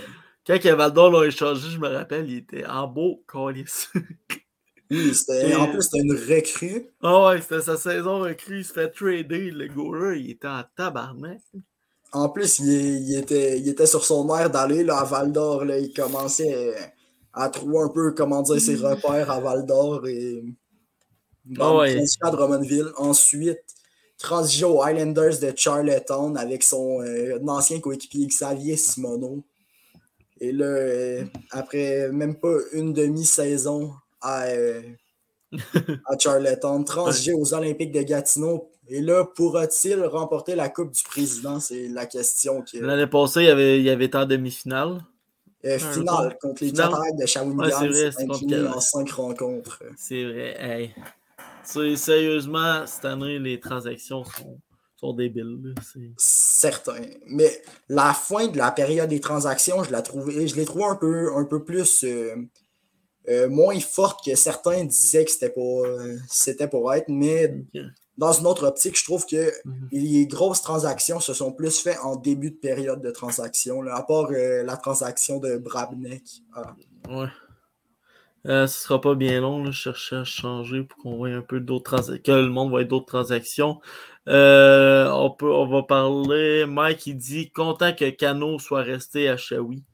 Quand Val l'a échangé, je me rappelle, il était en beau colis. en plus, c'était une recrue. Ah ouais, c'était sa saison recrue. Il se fait trader. Le gars il était en tabarnak. En plus, il, était, il était sur son air d'aller à Val d'Or. Il commençait à trouver un peu comment dire ses mm. repères à Val d'Or et ah ouais. à Drummondville. Ensuite, transigé aux Highlanders de Charlottetown avec son euh, ancien coéquipier Xavier Simoneau. Et là, euh, après même pas une demi-saison à, euh, à Charlottetown, transigé aux Olympiques de Gatineau. Et là, pourra-t-il remporter la Coupe du Président? C'est la question. Qui... L'année passée, il y avait, il y avait été en demi-finale. Euh, finale contre les Cataractes de Shawinigan. Ouais, c'est en cinq rencontres. C'est vrai. Sérieusement, cette année, les transactions sont, sont débiles. Certain. Mais la fin de la période des transactions, je l'ai trouvé, je trouvé un peu, un peu plus. Euh, euh, moins forte que certains disaient que c'était pour, c'était pour être, mais dans une autre optique, je trouve que mhm. les grosses transactions se sont plus faites en début de période de transaction, à part euh, la transaction de Brabnek. Ah. Ouais. Euh, ce sera pas bien long, je cherchais à changer pour qu'on voit un peu d'autres transactions, que le monde voit d'autres transactions. on, peut, on va parler. Mike, il dit content que Cano soit resté à Shawi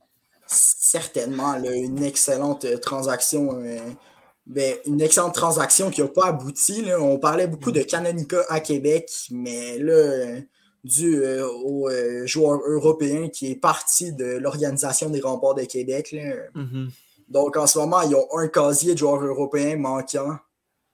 certainement une excellente euh, transaction. Euh, ben, une excellente transaction qui n'a pas abouti. On parlait beaucoup de Canonica à Québec, mais là, euh, dû au joueur européen qui est parti de l'Organisation des remports de Québec. Mm-hmm. Donc en ce moment, ils ont un casier de joueurs européens manquant.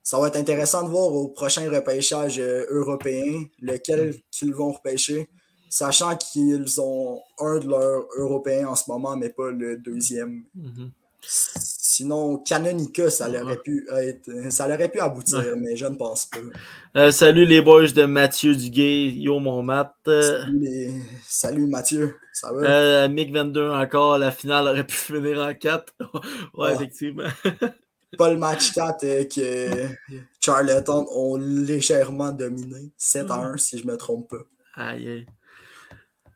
Ça va être intéressant de voir au prochain repêchage européen lequel qu'ils vont repêcher sachant qu'ils ont un de leurs Européens en ce moment, mais pas le deuxième. Mhm. Sinon, Canonica, ça aurait pu être, ça aurait pu aboutir, mais je ne pense pas. Euh, salut les boys de Mathieu Duguay, yo mon mat. Salut, Mathieu, ça va? Euh, Mick 22 encore, la finale aurait pu finir en 4. ouais, ah. effectivement. pas le match 4 euh, que Charlottetown ont légèrement dominé, 7 à 1 si je ne me trompe pas. Aïe.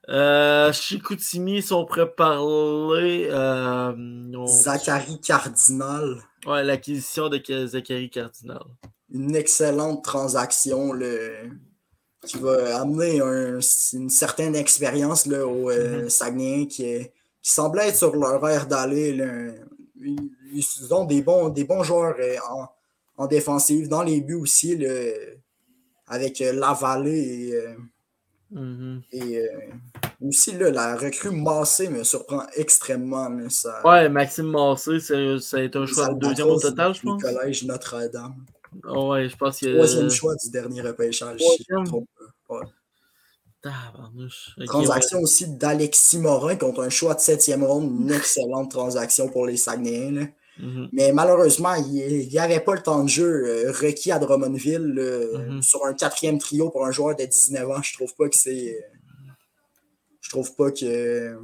Euh, Chicoutimi sont préparés. Euh, Zachary Cardinal. Ouais, l'acquisition de Zachary Cardinal. Une excellente transaction qui va amener une certaine expérience au euh, mm-hmm. Saguenay qui, qui semblait être sur leur air d'aller. Ils, ont des bons, des bons joueurs euh, en, défensive, dans les buts aussi, avec Lavallée et Mm-hmm. Et euh, aussi, là, la recrue Massé me surprend extrêmement. ça... Ouais, Maxime Massé, ça a été un choix de deuxième au total, je pense. collège Notre-Dame. ouais, je pense que. Troisième choix du dernier repêchage. Ouais. transaction aussi d'Alexis Morin contre un choix de septième ronde. Une excellente transaction pour les Saguenayens. Mm-hmm. Mais malheureusement, il n'y avait pas le temps de jeu euh, requis à Drummondville mm-hmm. sur un quatrième trio pour un joueur de 19 ans. Je trouve pas que c'est. Euh, je trouve pas que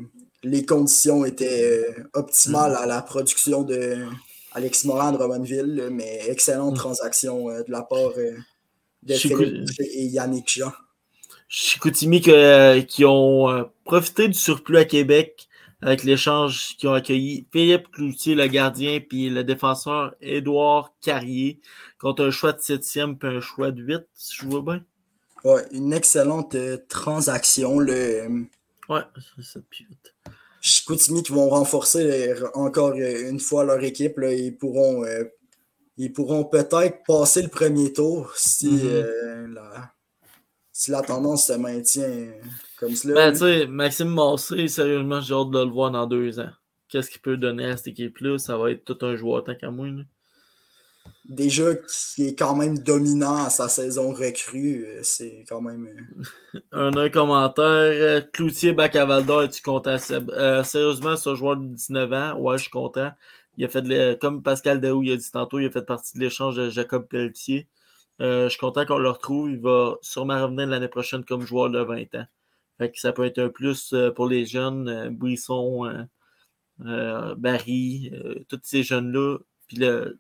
les conditions étaient euh, optimales mm-hmm. à la production de Alexis Morin à Drummondville, mais excellente transaction de la part de Philippe et Yannick Jean. Chicoutimi qui ont profité du surplus à Québec avec l'échange qui ont accueilli Philippe Cloutier, le gardien, puis le défenseur Édouard Carrier, contre un choix de septième puis un choix de 8, si je vois bien. Ouais, une excellente euh, transaction. Le... Ouais, c'est ça, Chicoutimi qui vont renforcer euh, encore euh, une fois leur équipe. Là, ils pourront, ils pourront peut-être passer le premier tour si mm-hmm. la si la tendance se maintient comme cela. Ben, tu sais, Maxime Massé, sérieusement, j'ai hâte de le voir dans deux ans. Qu'est-ce qu'il peut donner à cette équipe-là? Ça va être tout un joueur tant qu'à moi. Déjà qui est quand même dominant à sa saison recrue, euh, c'est quand même. Euh, un, commentaire. Euh, Cloutier Bacavaldor, es-tu content? sérieusement, ce joueur de 19 ans, ouais, je suis content. Il a fait comme Pascal Daou il a dit tantôt, il a fait partie de l'échange de Jacob Pelletier. Euh, je suis content qu'on le retrouve. Il va sûrement revenir l'année prochaine comme joueur de 20 ans. Fait que ça peut être un plus euh, pour les jeunes, euh, Buisson, Barry, tous ces jeunes-là. Puis le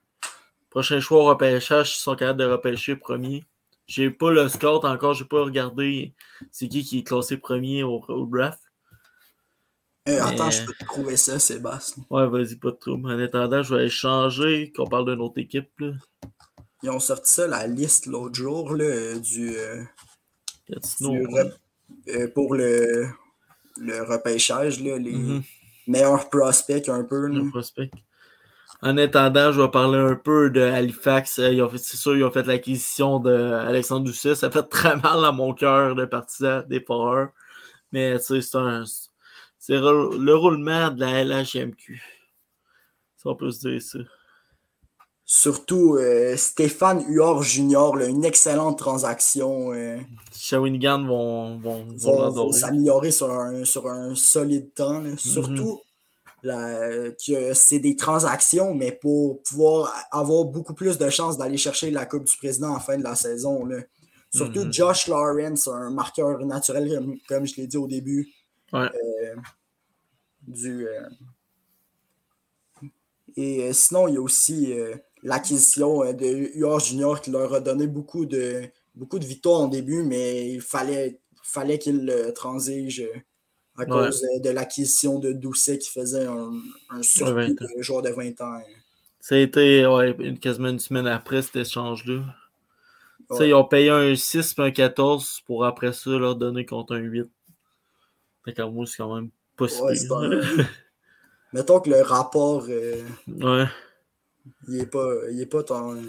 prochain choix au repêchage, ils sont capables de repêcher premier. J'ai pas le score encore, j'ai pas regardé c'est qui qui est classé premier au, draft. attends, je peux te trouver ça, Sébastien. Ouais, vas-y, pas de trouble. En attendant, je vais échanger, qu'on parle d'une autre équipe. Là. Ils ont sorti ça, la liste l'autre jour là, du, euh, euh, pour le, le repêchage, là, les mm-hmm. meilleurs prospects un peu. En attendant, je vais parler un peu de Halifax. Euh, c'est sûr, ils ont fait l'acquisition d'Alexandre Dusset. Ça fait très mal à mon cœur de partisan des Foreurs. Mais c'est C'est le roulement de la LHMQ. Ça, on peut se dire ça. Surtout euh, Stéphane Huard Jr., une excellente transaction. Euh, Shawinigan vont, vont, s'améliorer sur un, sur un solide temps. Mhm. Surtout que c'est des transactions, mais pour pouvoir avoir beaucoup plus de chances d'aller chercher la Coupe du Président en fin de la saison. Surtout mhm. Josh Lawrence, un marqueur naturel, comme, je l'ai dit au début. Euh, du, et sinon, il y a aussi l'acquisition euh, de UR Junior qui leur a donné beaucoup de, beaucoup de victoires en début, mais il fallait, fallait qu'ils transigent euh, à cause de, l'acquisition de Doucet qui faisait un, un surplus de joueur de 20 ans. Ça a été ouais, quasiment une semaine après cet échange-là. Ils ont payé un 6 et un 14 pour après ça leur donner contre un 8. Fait qu'en moi, c'est quand même pas si Mettons que le rapport. Euh, ouais il est pas, il est pas ton.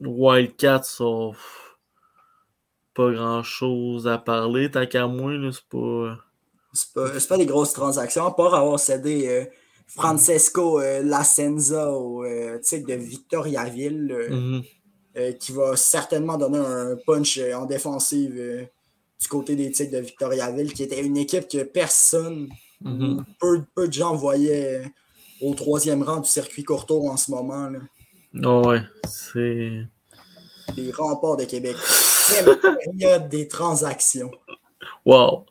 Wildcat, sauf pas grand chose à parler. Tant qu'à moi, c'est pas. C'est pas, pas des grosses transactions, à part avoir cédé euh, Francesco euh, Lacenza au euh, de Victoriaville, mm-hmm. qui va certainement donner un punch en défensive du côté des Tigres de Victoriaville, qui était une équipe que personne, peu, peu, de gens voyaient au troisième rang du circuit Courtois en ce moment. Là. Oh ouais, c'est. Les remports de Québec. Il a des transactions. Wow.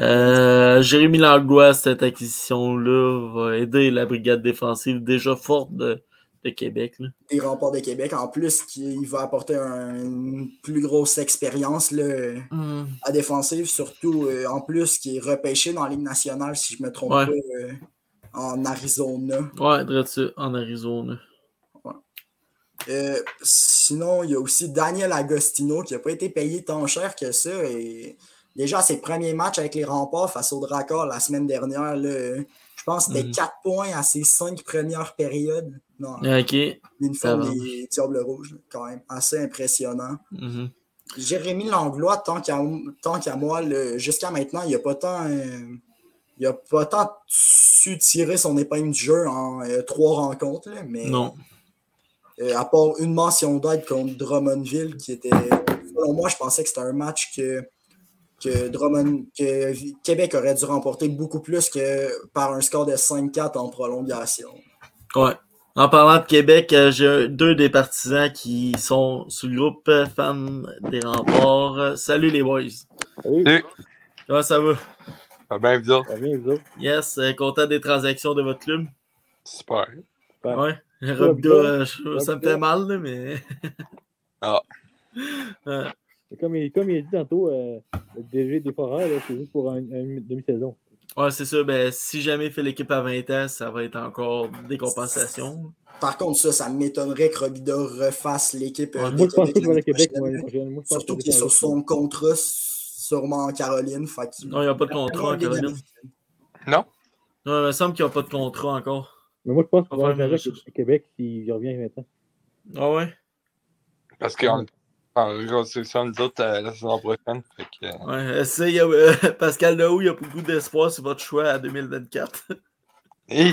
Euh, Jérémy Langlois, cette acquisition-là, va aider la brigade défensive déjà forte de, de Québec. Là. Des remports de Québec. En plus, il va apporter une plus grosse expérience là, mm. à défensive, surtout euh, en plus qui est repêché dans la Ligue nationale, si je ne me trompe pas. Euh, en Arizona. Ouais, direct en Arizona. Euh, sinon, il y a aussi Daniel Agostino qui n'a pas été payé tant cher que ça. Et déjà, ses premiers matchs avec les remparts face au Drakkar la semaine dernière, je pense que c'était 4 mhm. points à ses 5 premières périodes. Non, ok. Une forme des Diables Rouges, quand même. Assez impressionnant. Mhm. Jérémy Langlois, tant qu'à moi, jusqu'à maintenant, il n'y a pas tant. Euh, il a pas tant su tirer son épingle du jeu en euh, trois rencontres, mais non. Euh, à part une mention d'aide contre Drummondville, qui était. Selon moi, je pensais que c'était un match que, que, Drummond, que Québec aurait dû remporter beaucoup plus que par un score de 5-4 en prolongation. Ouais. En parlant de Québec, euh, j'ai deux des partisans qui sont sous le groupe fans des remports. Salut les boys. Salut. Comment ça va? Ça va bien, vous autres? Ça va bien, vous autres? Yes, euh, content des transactions de votre club? Super. Super. Ouais. Robida, euh, ça me fait mal, là, mais. ah. Comme, il, comme il a dit tantôt, euh, le DG des Foreurs, c'est juste pour une un demi-saison. Ouais, c'est ça. Ben, si jamais il fait l'équipe à 20 ans, ça va être encore des compensations. Par contre, ça, ça m'étonnerait que Robida refasse l'équipe. Ouais, moi, je pense Québec. Surtout qu'il est sur son contrat, sûrement en Caroline. non, il n'y a pas de contrat en Caroline. Non? Non, il me semble qu'il n'y a pas de contrat encore. Mais moi, je pense qu'il va à Québec s'il revient à 20 ans. Ah ouais? Parce qu'on en reconstruction, nous autres, euh, la saison prochaine. Fait que, euh... Ouais, c'est, euh, Pascal Lehoux, il y a beaucoup d'espoir sur votre choix à 2024. c'est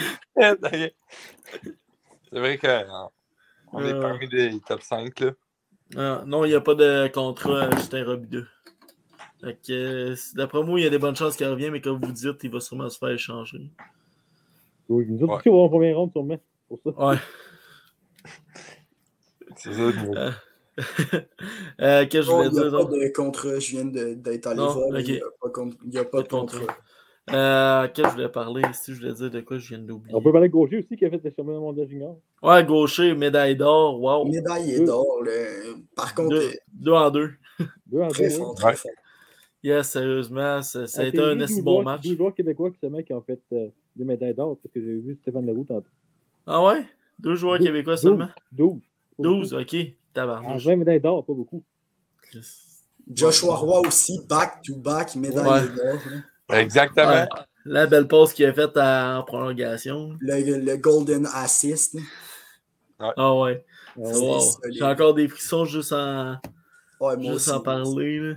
vrai qu'on est parmi les top 5. Là. Ah, non, il n'y a pas de contrat à Justin Robideux. Fait que, d'après moi, il y a des bonnes chances qu'il revienne, mais comme vous dites, il va sûrement se faire échanger. Oui, nous autres, ouais. on va en première ronde, sûrement. Pour ça. Ouais. C'est ça. Euh, euh, que je voulais dire. Il n'y a pas de contrat, je viens d'être allé voir. Okay. Il n'y a, pas de contrat. Euh, que je voulais parler Si je voulais dire de quoi je viens d'oublier. On peut parler de Gaucher aussi qui a fait le championnat mondial junior. Ouais, Gaucher, médaille d'or. Wow. Médaille d'or. Le... Par contre. Deux, deux en deux. Deux en deux. Très fort, très fort. Yes, sérieusement, ça, a Ah, été c'est un assez bon match. Deux joueurs québécois qui, qui ont fait euh, des médailles d'or parce que j'ai vu Stéphane Leroux tantôt. Ah ouais? Deux joueurs québécois seulement? 12. 12, ok. Tabarnouche. 20 médailles d'or, pas beaucoup. Joshua Roy aussi, back-to-back, médaille Ouais. d'or. hein. Exactement. Ouais. La belle pause qu'il a faite en prolongation. Le, le Golden Assist. Ah ouais. Solide. J'ai encore des frissons juste en, juste aussi, en parler.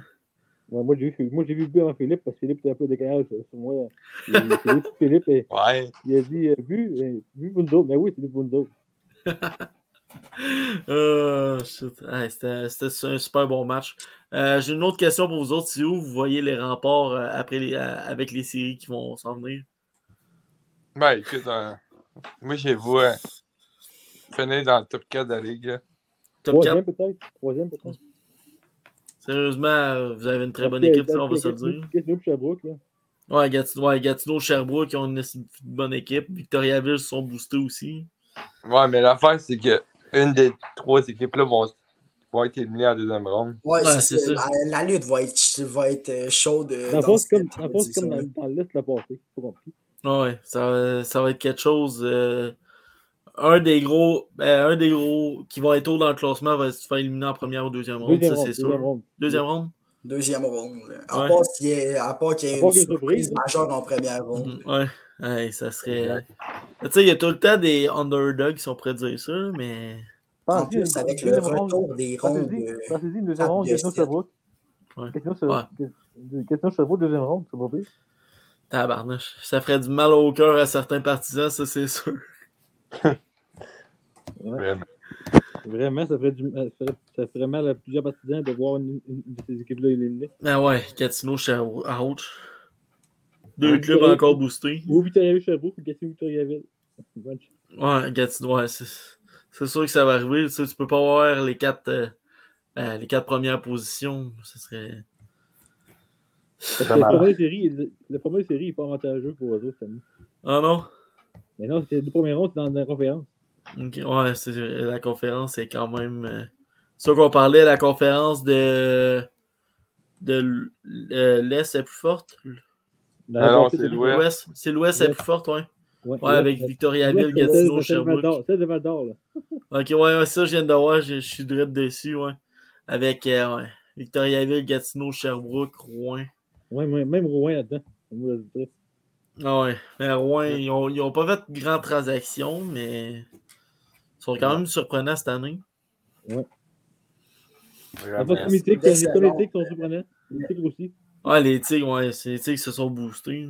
Ouais, moi, j'ai vu, moi, j'ai vu le but avant Philippe parce que Philippe était un peu décalé sur sur moi. Et Philippe, Philippe et- Ouais. il a dit euh, vu, euh, vu Bunzo. Mais oui, c'est du Bunzo. Euh, C'était c'était un super bon match. Euh, J'ai une autre question pour vous autres. C'est où vous voyez les remports euh, après les, euh, avec les séries qui vont s'en venir? Ben, écoute, euh, moi, j'ai vu euh, finir dans le top 4 de la ligue. là. Top 4? Troisième peut-être? Troisième peut-être? Sérieusement, vous avez une très bonne équipe, ça, on va se le dire. Gatineau Sherbrooke, là. Ouais, Gatineau, ouais, Gatineau, Sherbrooke, ils ont une bonne équipe. Victoriaville se sont boostés aussi. Ouais, mais l'affaire, c'est que une des trois équipes-là vont, vont être éliminées en deuxième ronde. Ouais, Ouais, c'est ça. La, la lutte va être, va être euh, chaude. euh, Dans comme, dans le fond, c'est comme dans, dans le liste l'a passé. C'est pas compliqué. Ouais, ça, va- ça va être quelque chose. euh, un des gros, ben, un des gros qui va être haut dans le classement va se faire éliminer en première ou deuxième ronde, Deuxième ça ronde. c'est Deuxième sûr. ronde. Deuxième ronde? Deuxième ronde. À Ouais. part qu'il y ait, à part qu'il y ait À une surprise majeure en première ronde. Mhm, Ouais. Ouais, ça serait. Tu sais, il y a tout le temps des underdogs qui sont prêts de dire ça, mais. En plus, avec le retour des rondes. Pensez-y, une deuxième à ronde, Sherbrooke, Gatineau Sherbrooke, deuxième ronde, c'est pas pire. Tabarnouche. Ça ferait du mal au cœur à certains partisans, ça c'est sûr. Vraiment. Vraiment, ça ferait, du, euh, ça ferait, ça ferait mal à plusieurs partisans de voir une, une de ces équipes-là éliminées. Ah ouais, Gatineau, Sherbrooke, ouch. Deux Ouais, clubs encore boostés. Ou Victoriaville Sherbrooke ou Gatineau Victoriaville. Ouais, Gatineau, ouais, c'est sûr que ça va arriver. Tu, sais, tu peux pas avoir les quatre, euh, euh, les quatre premières positions. Ça serait. La première série, la première série est pas avantageux pour eux autres. Ah non? Mais non, c'est premières rondes, c'est dans la conférence. Ok, Ouais, c'est la conférence est quand même. euh, C'est ça qu'on parlait, la conférence de. de euh, l'Est est plus forte. Ah non, c'est l'Ouest. C'est l'Ouest est plus forte, ouais. Ouais, Ouais, avec Victoriaville, c'est Gatineau, Sherbrooke. Celle de Val d'Or, là. Ok, ouais, ouais, ça, je viens de voir. Je, je suis direct dessus, ouais. Avec euh, ouais, Victoriaville, Gatineau, Sherbrooke, Rouen. Ouais, même même Rouen là-dedans. Ah ouais. Mais Rouen, ils ont, ils ont pas fait de grandes transactions, mais ils sont quand même surprenants cette année. Fait, les Tigres, c'est les. Tigres sont surprenants. Les Tigres aussi. Ouais, les Tigres, ouais, c'est les Tigres se sont boostés.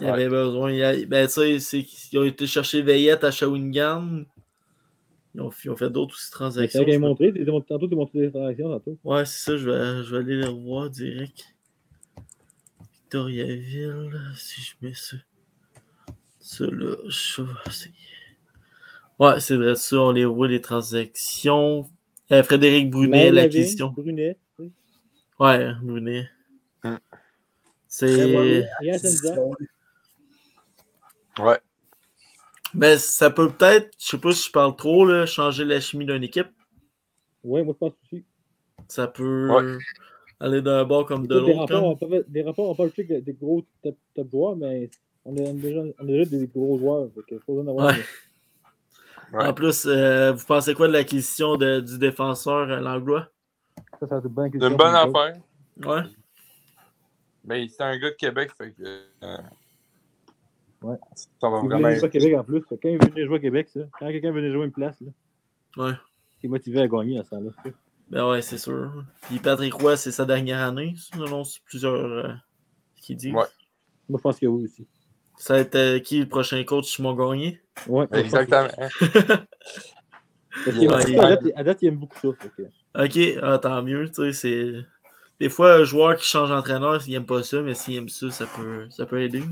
Il y Ouais. avait besoin. il y a- ben, tu sais, qu'ils ont été chercher Veillette à Shawinigan. Ils ont, ils ont fait d'autres transactions. Tu as montré, tantôt tu as montré des transactions tantôt. Ouais, c'est ça, je vais, je vais aller les revoir direct. Victoriaville, si je mets ça. Ça là, c'est. Ouais, c'est vrai, ça, on les voit les transactions. Euh, Frédéric Brunet, l'acquisition. Brunet. Oui. Ouais, Brunet. Hum. C'est. Ouais. Mais ça peut peut-être, je sais pas si je parle trop, là, changer la chimie d'une équipe. Ouais, moi je pense aussi. Ça peut ouais. Aller d'un bord comme de l'autre. Des rapports, on parle plus des gros top, top, joueurs, mais on a déjà, on a déjà des gros joueurs. Il faut en avoir. Ouais. Ouais. En plus, euh, vous pensez quoi de l'acquisition du défenseur euh, Langlois? Ça, c'est une bonne, une bonne affaire. Ouais. Mais c'est un gars de Québec, fait que. Euh, ouais. Ça va il vraiment. jouer à Québec en plus. Quand il venait jouer à Québec, ça. Quand quelqu'un venait jouer une place, là. Ouais. Il est motivé à gagner à ce temps-là. Ben ouais, c'est sûr. Puis Patrick Roy, c'est sa dernière année, selon plusieurs euh, qui disent. Ouais. Moi, je pense que oui aussi. Ça va être euh, qui le prochain coach, Simon Gagné? Ouais. Exactement. Parce ouais, à, date, à, date, il aime beaucoup ça. Ok, ah, tant mieux. Tu sais, c'est... Des fois, un joueur qui change d'entraîneur, il n'aime pas ça, mais s'il aime ça, ça peut, ça peut aider.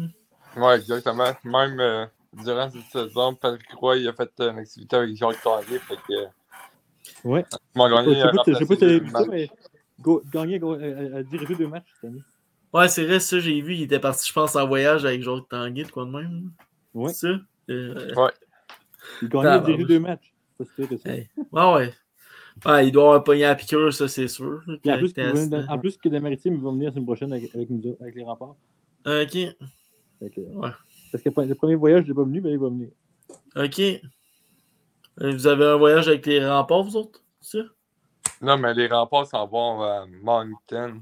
Oui, exactement. Même euh, durant cette saison, Patrick Roy il a fait une activité avec Jacques Tanguay. Fait que. Ouais. Simon Gagné. Je sais pas si tu as vu ça, mais Gagné a dirigé deux matchs cette année. Ouais, c'est vrai, ça, j'ai vu. Il était parti, je pense, en voyage avec Jacques Tanguay, de quoi de même. Ouais. C'est ça? Euh... Ouais. Il gagnait a dirigé deux matchs. Hey. Ouais, ouais. Ouais, il doit avoir pogné à la piqûre, ça, c'est sûr. Et en, plus, de, en plus que des maritimes, ils vont venir la semaine prochaine avec, avec, nous, avec les remparts. Ok. Que, ouais. Parce que le premier voyage, il n'est pas venu, mais il va venir. Ok. Vous avez un voyage avec les remparts, vous autres? C'est ça? Non, mais les remparts s'en vont à Moncton.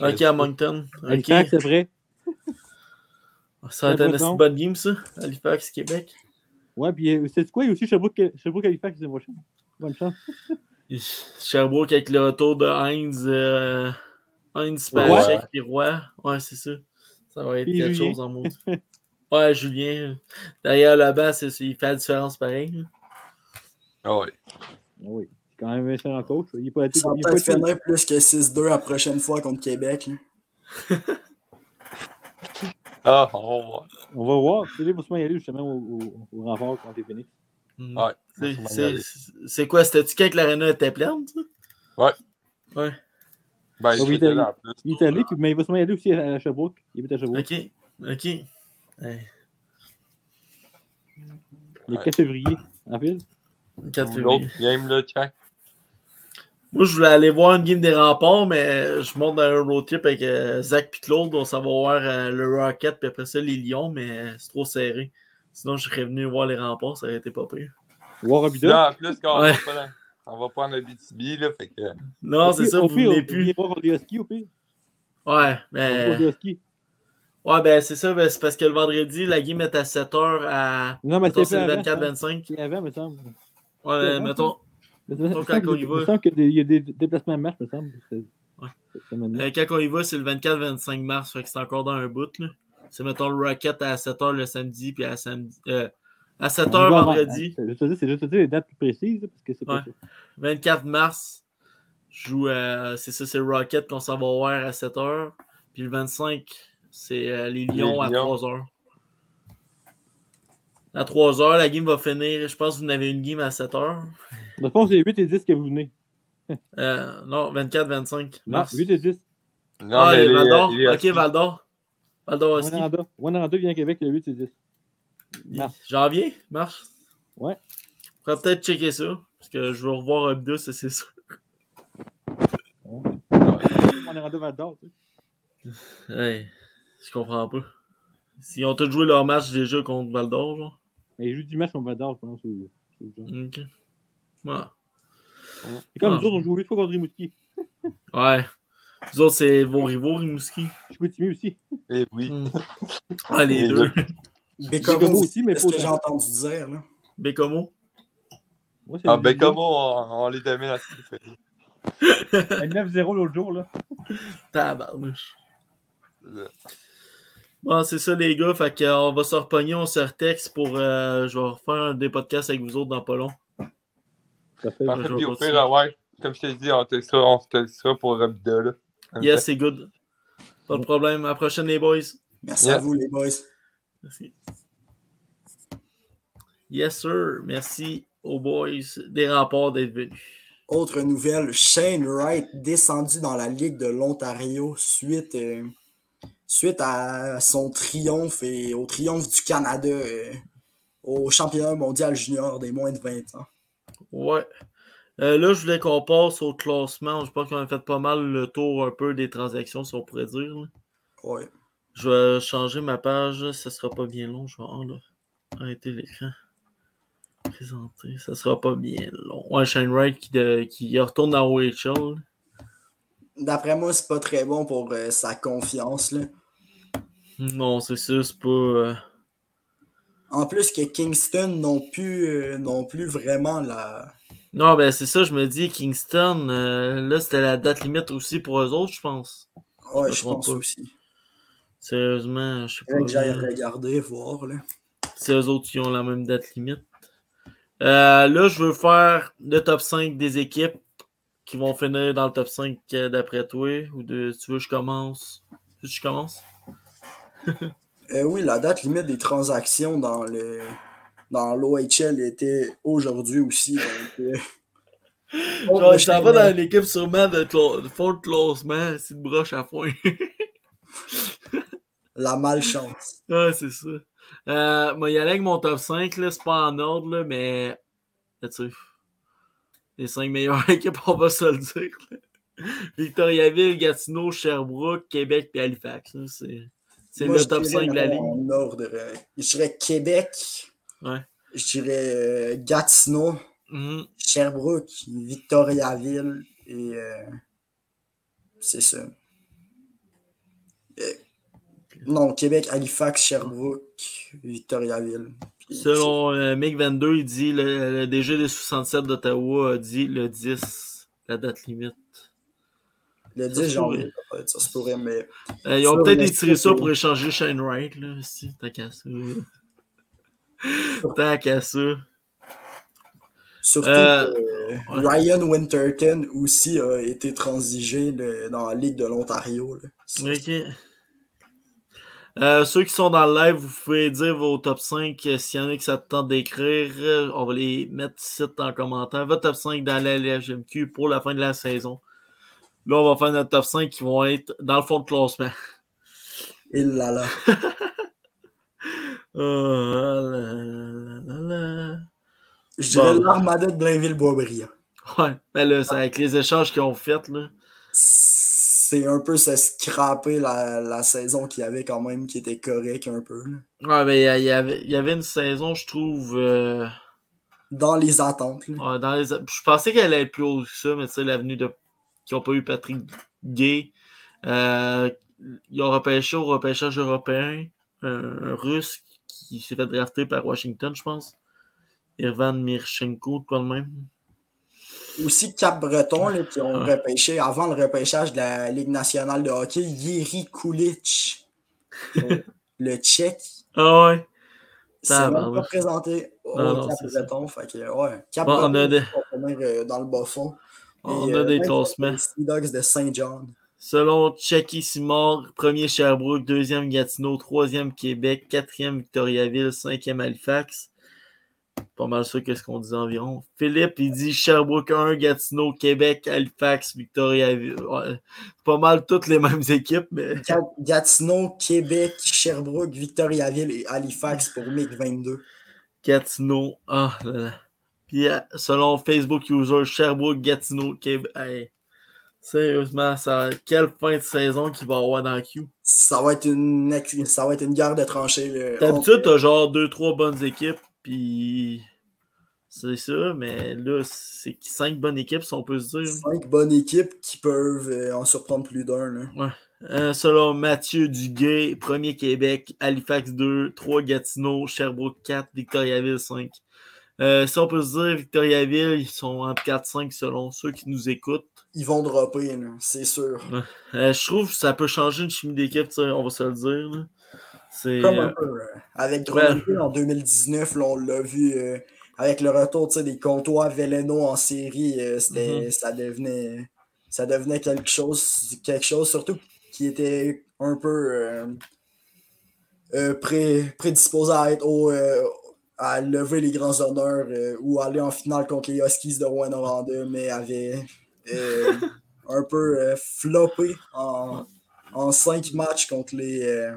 Ok, à Moncton. Ok. C'est vrai. Ça va être une bonne game, ça. Halifax, Québec. Ouais, puis c'est quoi? Il y a aussi Sherbrooke, Sherbrooke Halifax, c'est. Bonne chance. Sherbrooke avec le retour de Heinz, euh, Heinz Pachek et Roy. Ouais, c'est ça. Ça va être quelque chose en mode. ouais, Julien. D'ailleurs, là-bas, il fait la différence pareil. Ah oui. Oui. C'est quand même un excellent coach. Il peut être. Ça va peut-être finir plus que 6-2 la prochaine fois contre Québec. ah, on va voir. On va voir. Philippe va y aller justement au, au, au renfort quand t'es fini. Mm. Ouais. C'est quoi? C'était-tu quand l'arena était pleine? Ça? Ouais. Ouais. Ben, il, est allé, il allé, mais il va se aller aussi à Sherbrooke. Il est à Sherbrooke. Ok. Ok. Ouais. Le 4 février, en ville. 4 février. L'autre game, là, check. Moi, je voulais aller voir une game des remparts, mais je monte dans un road trip avec euh, Zach et Claude. On s'en va voir euh, le Rocket, puis après ça, les Lions, mais c'est trop serré. Sinon, je serais venu voir les remparts, ça aurait été pas pire. Voir Abida? en plus, quand ouais. on, va on va prendre le BTB, là, fait que... Non, c'est ça, vous venez plus. On va au pire. Ouais, mais... Ouais, ben c'est ça, ben, c'est parce que le vendredi, la game est à 7h à... Non, mais c'est le 24-25. C'est avant, me semble. Ouais, mettons... mettons quand on y va... Qu'il y a des déplacements à marche, me semble. Ouais. Euh, quand on y va, c'est le 24-25 mars, fait que c'est encore dans un bout, là. C'est, mettons, le Rocket à 7h le samedi, puis à, samedi, euh, à 7h vendredi. Je te dis, c'est juste te dire les dates plus précises, parce que c'est pas ouais. 24 mars, je joue à, c'est ça, c'est le Rocket qu'on s'en va voir à 7h. Puis le 25, c'est euh, les Lions à 3h. À 3h, la game va finir. Je pense que vous en avez une game à 7h. Je pense que c'est 8 et 10 que vous venez. euh, non, 24-25 mars. Non, 8 et 10. Non, ah, mais les Valdor. les- les- ok, Valdor. Valdor aussi. Wanaranda vient à Québec le 8 et 10. Mars. Janvier, mars? Ouais. On pourrait peut-être checker ça. Parce que je veux revoir Abdus, ça c'est sûr. Wanaranda Valdor, tu sais. Hey, je comprends pas. S'ils ont tous joué leur match déjà contre Valdor, genre. Mais jouent du match je pense. ou- ou genre. Ok. Ouais. C'est comme Ah. nous autres, on joue 8 fois contre Rimouski. Ouais. Vous autres, c'est vos rivaux, Rimouski. Je suis Timmy aussi. Eh oui. Hmm. Ah, les Les deux. Bécomo Bécomo aussi, mais ce pas que j'ai entendu dire. Là? Bécomo. Moi, c'est Ah, comment on, on les domine à ce qu'il fait. Un 9-0 l'autre jour, là. Tabarnouche. Bon, c'est ça, les gars. Fait qu'on va se repogner, on se retexte pour. euh, je vais refaire des podcasts avec vous autres dans pas long. Parfait. Parfait. Puis au pire, ouais, comme je t'ai dit, on te sera pour Robida. Là. Yes, c'est good. Pas de problème. À la prochaine, les boys. Merci à vous, les boys. Merci. Yes, sir. Merci aux boys des rapports d'être venus. Autre nouvelle, Shane Wright descendu dans la Ligue de l'Ontario suite, euh, suite à son triomphe et au triomphe du Canada euh, au championnat mondial junior des moins de 20 ans. Ouais. Euh, là, je voulais qu'on passe au classement. Je pense qu'on a fait pas mal le tour un peu des transactions, si on pourrait dire. Ouais. Je vais changer ma page. Ça sera pas bien long. Je vais arrêter l'écran. Présenter. Ça sera pas bien long. Ouais, Shane Wright qui, qui retourne dans OHL. D'après moi, c'est pas très bon pour euh, sa confiance. Là. Non, c'est ça. C'est pas. Euh, en plus que Kingston n'ont plus, non plus vraiment la non, ben c'est ça, je me dis, Kingston, euh, là, c'était la date limite aussi pour eux autres, je pense. Ouais, je, pense aussi. Sérieusement, je sais pas. que j'aille regarder, voir, là. C'est eux autres qui ont la même date limite. Euh, là, je veux faire le top 5 des équipes qui vont finir dans le top 5 euh, d'après toi. Ou de, tu veux que je commence? Tu veux que je commence? oui, la date limite des transactions dans le dans l'OHL était aujourd'hui aussi. Donc, euh, je t'en vais dans l'équipe sûrement de, de fond de classement, c'est une broche à foin. La malchance. Ouais, c'est ça. Euh, moi, y aller avec mon top 5, là, c'est pas en ordre, là, mais les 5 meilleures équipes, on va se le dire. Victoriaville, Gatineau, Sherbrooke, Québec et Halifax. C'est le top 5 de la ligue. En ordre, euh, je dirais Québec, je dirais euh, Gatineau, mm. Sherbrooke, Victoriaville et euh, c'est ça. Non, Québec, Halifax, Sherbrooke, Victoriaville. Selon MiG22, il dit le, le DG des 67 d'Ottawa a dit le 10, la date limite. Le 10 janvier, ça se pourrait, mais. ils ont peut-être étiré ça pour échanger Shane Wright, là, si, t'as qu'à Tant qu'à ça. Surtout euh, que Ryan Winterton aussi a été transigé dans la Ligue de l'Ontario. Ok. Euh, ceux qui sont dans le live, vous pouvez dire vos top 5 euh, s'il y en a qui ça tente d'écrire. On va les mettre ici en commentaire. Votre top 5 dans la LGMQ pour la fin de la saison. Là, on va faire notre top 5 qui vont être dans le fond de classement. Il là là. Oh, Je dirais l'armada de Blainville-Boisbriand. Ouais, mais là, c'est avec les échanges qu'ils ont fait, là. C'est un peu se scraper la, la saison qu'il y avait quand même, qui était correct un peu. Ouais, mais il y, avait, il y avait une saison, je trouve. Euh, dans les attentes. Ouais, dans les... Je pensais qu'elle allait être plus haut que ça, mais tu sais, l'avenue de. qui n'ont pas eu Patrick Gay. Euh, ils ont repêché au repêchage européen un russe qui s'est fait drafter par Washington, je pense. Irvan Mirchenko, quoi de même. Aussi Cap-Breton, qui ont repêché avant le repêchage de la Ligue nationale de hockey, Yeri Kulich, le Tchèque. Ah ouais. Ça va pas présenté au Cap-Breton. ouais, Cap-Breton, euh, dans le bas fond. On a des euh, classements. Les Dogs de Saint-John. Selon Chucky Simard, premier Sherbrooke, deuxième Gatineau, troisième Québec, quatrième Victoriaville, cinquième Halifax. Pas mal ça, qu'est-ce qu'on dit environ. Philippe, il dit Sherbrooke 1, Gatineau, Québec, Halifax, Victoriaville. pas mal toutes les mêmes équipes, mais. Gatineau, Québec, Sherbrooke, Victoriaville et Halifax pour MIG 22. Gatineau, ah là là. Puis euh, selon Facebook User, Sherbrooke, Gatineau, Québec. Sérieusement, ça, quelle fin de saison qu'il va avoir dans le Q? Ça va être une, ça va être une guerre de tranchées. D'habitude, t'as genre deux, trois bonnes équipes, puis c'est ça, mais là, c'est cinq bonnes équipes, si on peut se dire. Cinq bonnes équipes qui peuvent euh, en surprendre plus d'un. Ouais. Euh, selon Mathieu Duguay, premier Québec, Halifax 2, 3 Gatineau, Sherbrooke 4, Victoriaville 5. Euh, si on peut se dire, Victoriaville, ils sont en 4-5 selon ceux qui nous écoutent ils vont dropper, c'est sûr. Je trouve que ça peut changer une chimie d'équipe, on va se le dire. C'est, Comme un euh, peu. Euh, avec Grenoble en 2019, on l'a vu avec le retour des comptoirs Veleno en série, mm-hmm. ça, devenait, ça devenait quelque chose, quelque chose surtout qui était un peu prédisposé à être au, à lever les grands honneurs ou aller en finale contre les Huskies de Rwanda, mais avait un peu floppé en, en cinq matchs contre les, euh,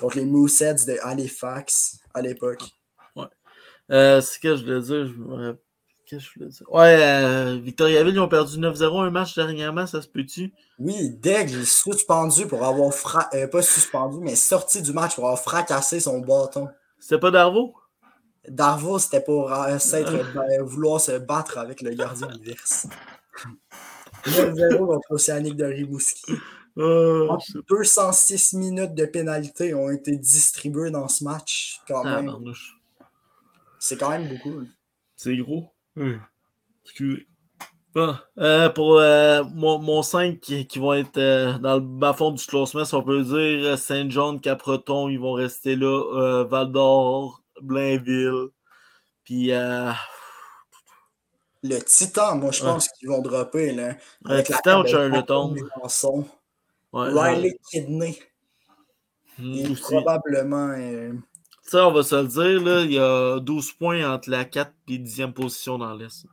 contre les Mooseheads de Halifax à l'époque. Ouais. Euh, c'est ce que je voulais dire. Je Qu'est-ce que je voulais dire? Ouais, euh, Victoriaville, ils ont perdu 9-0 un match dernièrement, ça se peut-tu? Oui, Daigle suspendu pour avoir fra... pas suspendu, mais sorti du match pour avoir fracassé son bâton. C'était pas Darvaux? Darvaux, c'était pour vouloir se battre avec le gardien inverse. 9-0 contre Océanique de Rimouski. 206 minutes de pénalité ont été distribuées dans ce match. Quand ah, même. C'est quand même beaucoup. C'est gros. Euh, pour euh, mon, 5 qui, vont être euh, dans le bas-fond du classement, si on peut dire Saint-Jean, Capreton, ils vont rester là. Val d'Or, Blainville. Puis. Le Titan, moi, je pense qu'ils vont dropper. Là, le Titan ou Riley Kidney. Hmm, probablement. Euh, ça, on va se le dire, là, il y a 12 points entre la 4 et 10e position dans l'Est.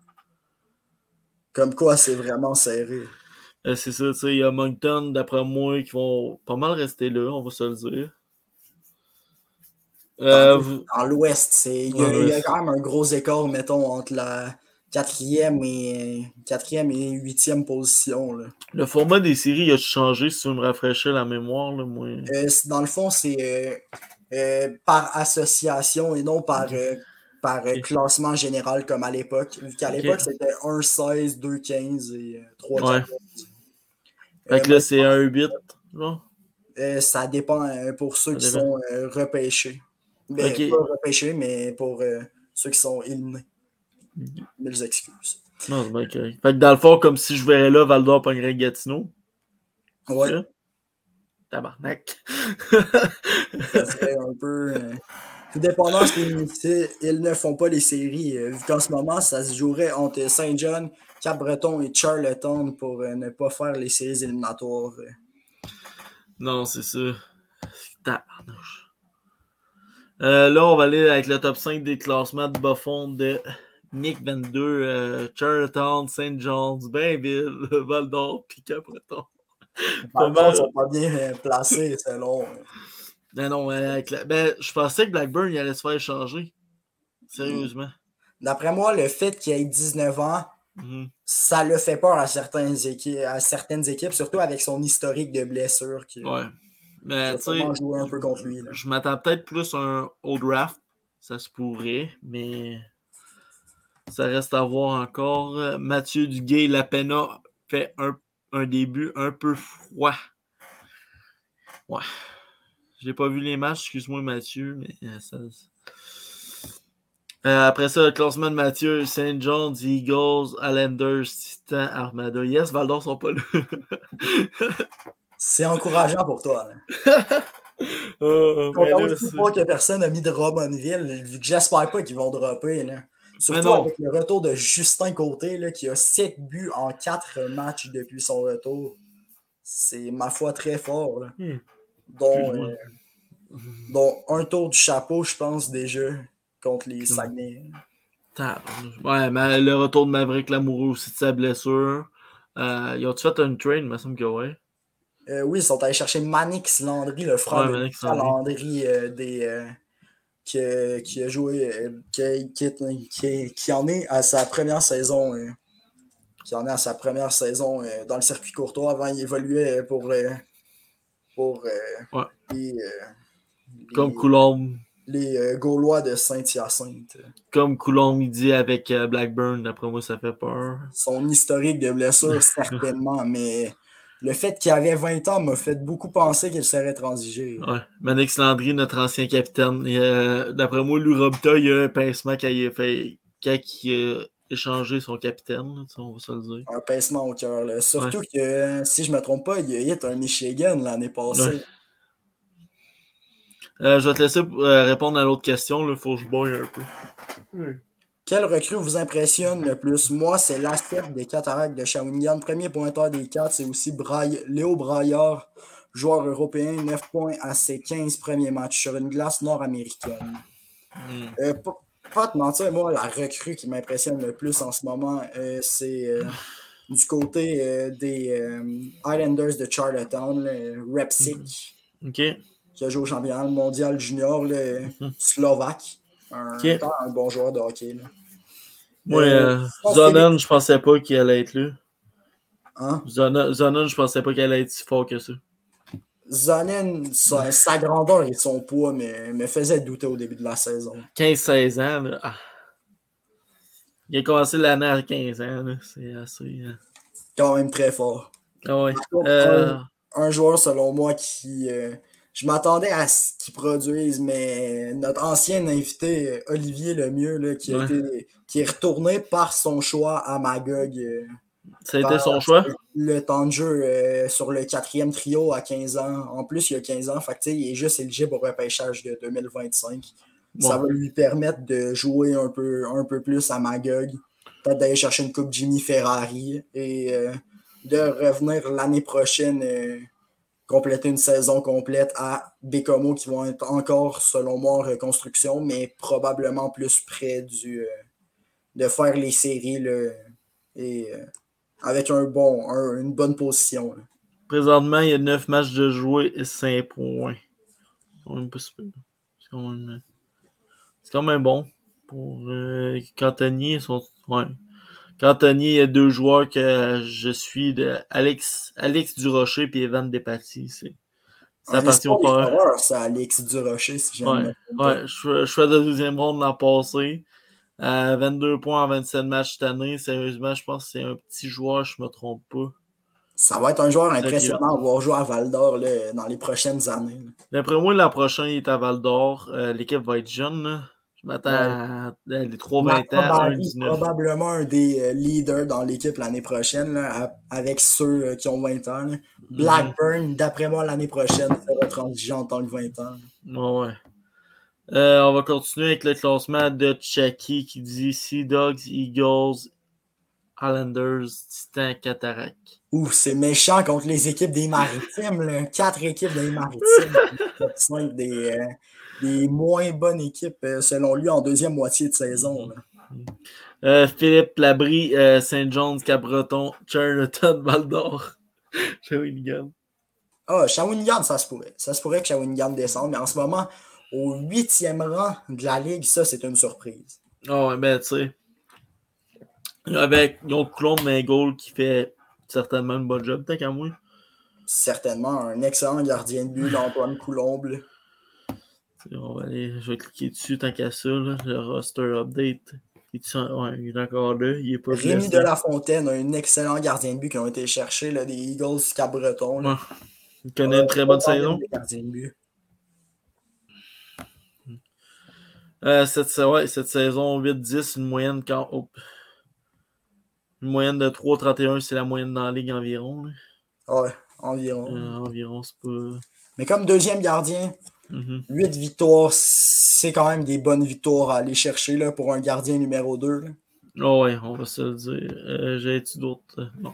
Comme quoi, c'est vraiment serré. Euh, c'est ça, tu sais, il y a Moncton, d'après moi, qui vont pas mal rester là, on va se le dire. Euh, dans l'Ouest, il y, a quand même un gros écart, mettons, entre la, quatrième et quatrième et huitième position. Là. Le format des séries a changé si tu me rafraîchis la mémoire? Là, moi? Euh, dans le fond, c'est euh, euh, par association et non par, par classement général comme à l'époque. Vu qu'à l'époque, c'était 1-16, 2-15 et 3 ouais. Fait que là, c'est 1-8. ça dépend pour ceux qui sont repêchés. Ben, pas repêchés, mais pour ceux qui sont éliminés. Mille excuses. Non, c'est bien Fait que dans le fond, comme si je verrais là Valdor pognerait Gatineau. Ouais. Tabarnak. ça serait un peu. Euh, tout dépendant si ils ne font pas les séries. Euh, vu qu'en ce moment, ça se jouerait entre Saint-John, Cap-Breton et Charlottetown pour euh, ne pas faire les séries éliminatoires. Non, c'est ça. Tabarnak. là, on va aller avec le top 5 des classements de bas fond de Nick 22, euh, Charlottetown, St. John's, Bainville, Val d'Or, puis Capreton. Ils sont pas bien euh, placés selon. Ben non, euh, ben, je pensais que Blackburn il allait se faire échanger. Sérieusement. D'après moi, le fait qu'il ait 19 ans, mhm. ça le fait peur à certaines, équipes, à certaines équipes, surtout avec son historique de blessures. Qui, ouais. Mais tu sais, un peu contre lui. Je m'attends peut-être plus à un old draft. Ça se pourrait, mais ça reste à voir encore. Euh, Mathieu Duguay, la Pena fait un, début un peu froid. Ouais. J'ai pas vu les matchs, excuse-moi Mathieu, mais euh, ça. Euh, après ça, le classement de Mathieu, St. John's, Eagles, Islanders, Titan, Armada. Yes, Valdor sont pas là. C'est encourageant pour toi. Là. oh, pas que personne n'a mis de Robinville. J'espère pas qu'ils vont dropper. Là. Surtout avec le retour de Justin Côté, là, qui a 7 buts en 4 matchs depuis son retour. C'est, ma foi, très fort. Là. Hmm. Euh, dont, un tour du chapeau, je pense, déjà, contre les Saguenay. Ouais, mais le retour de Maverick Lamoureux aussi de sa blessure. Euh, ils ont-tu fait un train, il me semble que oui. Euh, oui, ils sont allés chercher Manix Landry, le frère de Landry des, qui, a joué, euh, qui, qui, en est à sa première saison. Euh, qui en est à sa première saison euh, dans le circuit courtois. Avant, il évoluait pour, pour les, Comme Coulomb. Les Gaulois de Saint-Hyacinthe. Comme Coulomb, il dit avec Blackburn, d'après moi, ça fait peur. Son historique de blessure, certainement, mais le fait qu'il avait 20 ans m'a fait beaucoup penser qu'il serait transigé. Ouais. Manix Landry, notre ancien capitaine. D'après moi, Lou Robita, il y a un pincement quand il a, fait, quand il a échangé son capitaine, on va se le dire. Un pincement au cœur. Surtout que, si je ne me trompe pas, il y a un Michigan l'année passée. Euh, je vais te laisser euh, répondre à l'autre question. Il faut que je boive un peu. Quel recrue vous impressionne le plus? Moi, c'est l'aspect des cataractes de Shawinigan. Premier pointeur des quatre, c'est aussi Léo Braillard, joueur européen, 9 points à ses 15 premiers matchs sur une glace nord-américaine. Hmm. Euh, pas, te mentir, moi, la recrue qui m'impressionne le plus en ce moment, euh, c'est euh, du côté des Islanders de Charlottetown, Repsik. Hmm. Qui a joué au championnat mondial junior, le hmm. slovaque. Un, un, bon joueur de hockey. Là. Moi, euh, Zonan, je pensais pas qu'il allait être là. Hein? Zonan, je pensais pas qu'il allait être si fort que ça. Zonan, sa, grandeur et son poids me, me faisaient douter au début de la saison. 15-16 ans, là. Ah. Il a commencé l'année à 15 ans, c'est assez. Hein. Quand même très fort. Ah ouais. Euh, un, joueur, selon moi, qui, euh, je m'attendais à ce qu'ils produisent, mais notre ancien invité, Olivier Lemieux, là, qui, qui est retourné par son choix à Magog. Euh, ça a été son choix? Le temps de jeu euh, sur le quatrième trio à 15 ans. En plus, il a 15 ans. Fait il est juste éligible au repêchage de 2025. Ça va lui permettre de jouer un peu, un peu plus à Magog. Peut-être d'aller chercher une coupe Jimmy Ferrari et euh, de revenir l'année prochaine compléter une saison complète à Bécomo qui vont être encore, selon moi, en reconstruction, mais probablement plus près du, euh, de faire les séries et euh, avec un bon, une bonne position. Présentement, il y a 9 matchs de jouer et 5 points. C'est quand, même bon. Pour euh, Cantoni, son... ouais. Cantoni, il y a deux joueurs que je suis de Alex, Alex Durocher et Evan Despatie. C'est ça partie au. C'est Alex Durocher, si j'aime Ouais, ouais je, je fais de deuxième ronde l'an passé. 22 points en 27 matchs cette année. Sérieusement, je pense que c'est un petit joueur, je ne me trompe pas. Ça va être un joueur impressionnant à voir jouer à Val d'Or dans les prochaines années. D'après moi, l'an prochain, il est à Val d'Or. Euh, l'équipe va être jeune. Là. Je m'attends à des 3-20 ans. Probablement un des euh, leaders dans l'équipe l'année prochaine, avec ceux euh, qui ont 20 ans. Mhm. Blackburn, d'après moi, l'année prochaine, sera transigeant en tant que 20 ans. ouais. Euh, on va continuer avec le classement de Chucky qui dit Sea Dogs, Eagles, Islanders, Titan, Cataract. Ouf, c'est méchant contre les équipes des maritimes. Quatre équipes des maritimes. des, des moins bonnes équipes, euh, selon lui, en deuxième moitié de saison. Euh, Philippe Labrie, euh, Saint John's, Cabreton, Charlotte, Val d'Or, Shawinigan. Ah, Shawinigan, ça se pourrait. Ça se pourrait que Shawinigan descende, mais en ce moment, au huitième rang de la Ligue, ça, c'est une surprise. Ah ouais, ben, tu sais. Avec donc Claude Mangold qui fait certainement une bonne job, peut-être qu'à moi. Certainement, un excellent gardien de but d'Antoine Coulombe. On va aller, je vais cliquer dessus tant qu'à ça, le roster update. Il est encore là. Il est pas Rémi de la Fontaine, un excellent gardien de but qui ont été cherchés, là, des Eagles Cabreton. Il connaît une très bonne saison. Euh, cette, cette, saison 8-10, une moyenne quand. Une moyenne de 3-31, c'est la moyenne dans la ligue environ. Ouais, environ. Euh, environ, c'est pas. Mais comme deuxième gardien, 8 mhm. victoires, c'est quand même des bonnes victoires à aller chercher là, pour un gardien numéro 2. Oh ouais, on va se le dire. Euh, J'ai-tu d'autres? Euh, non.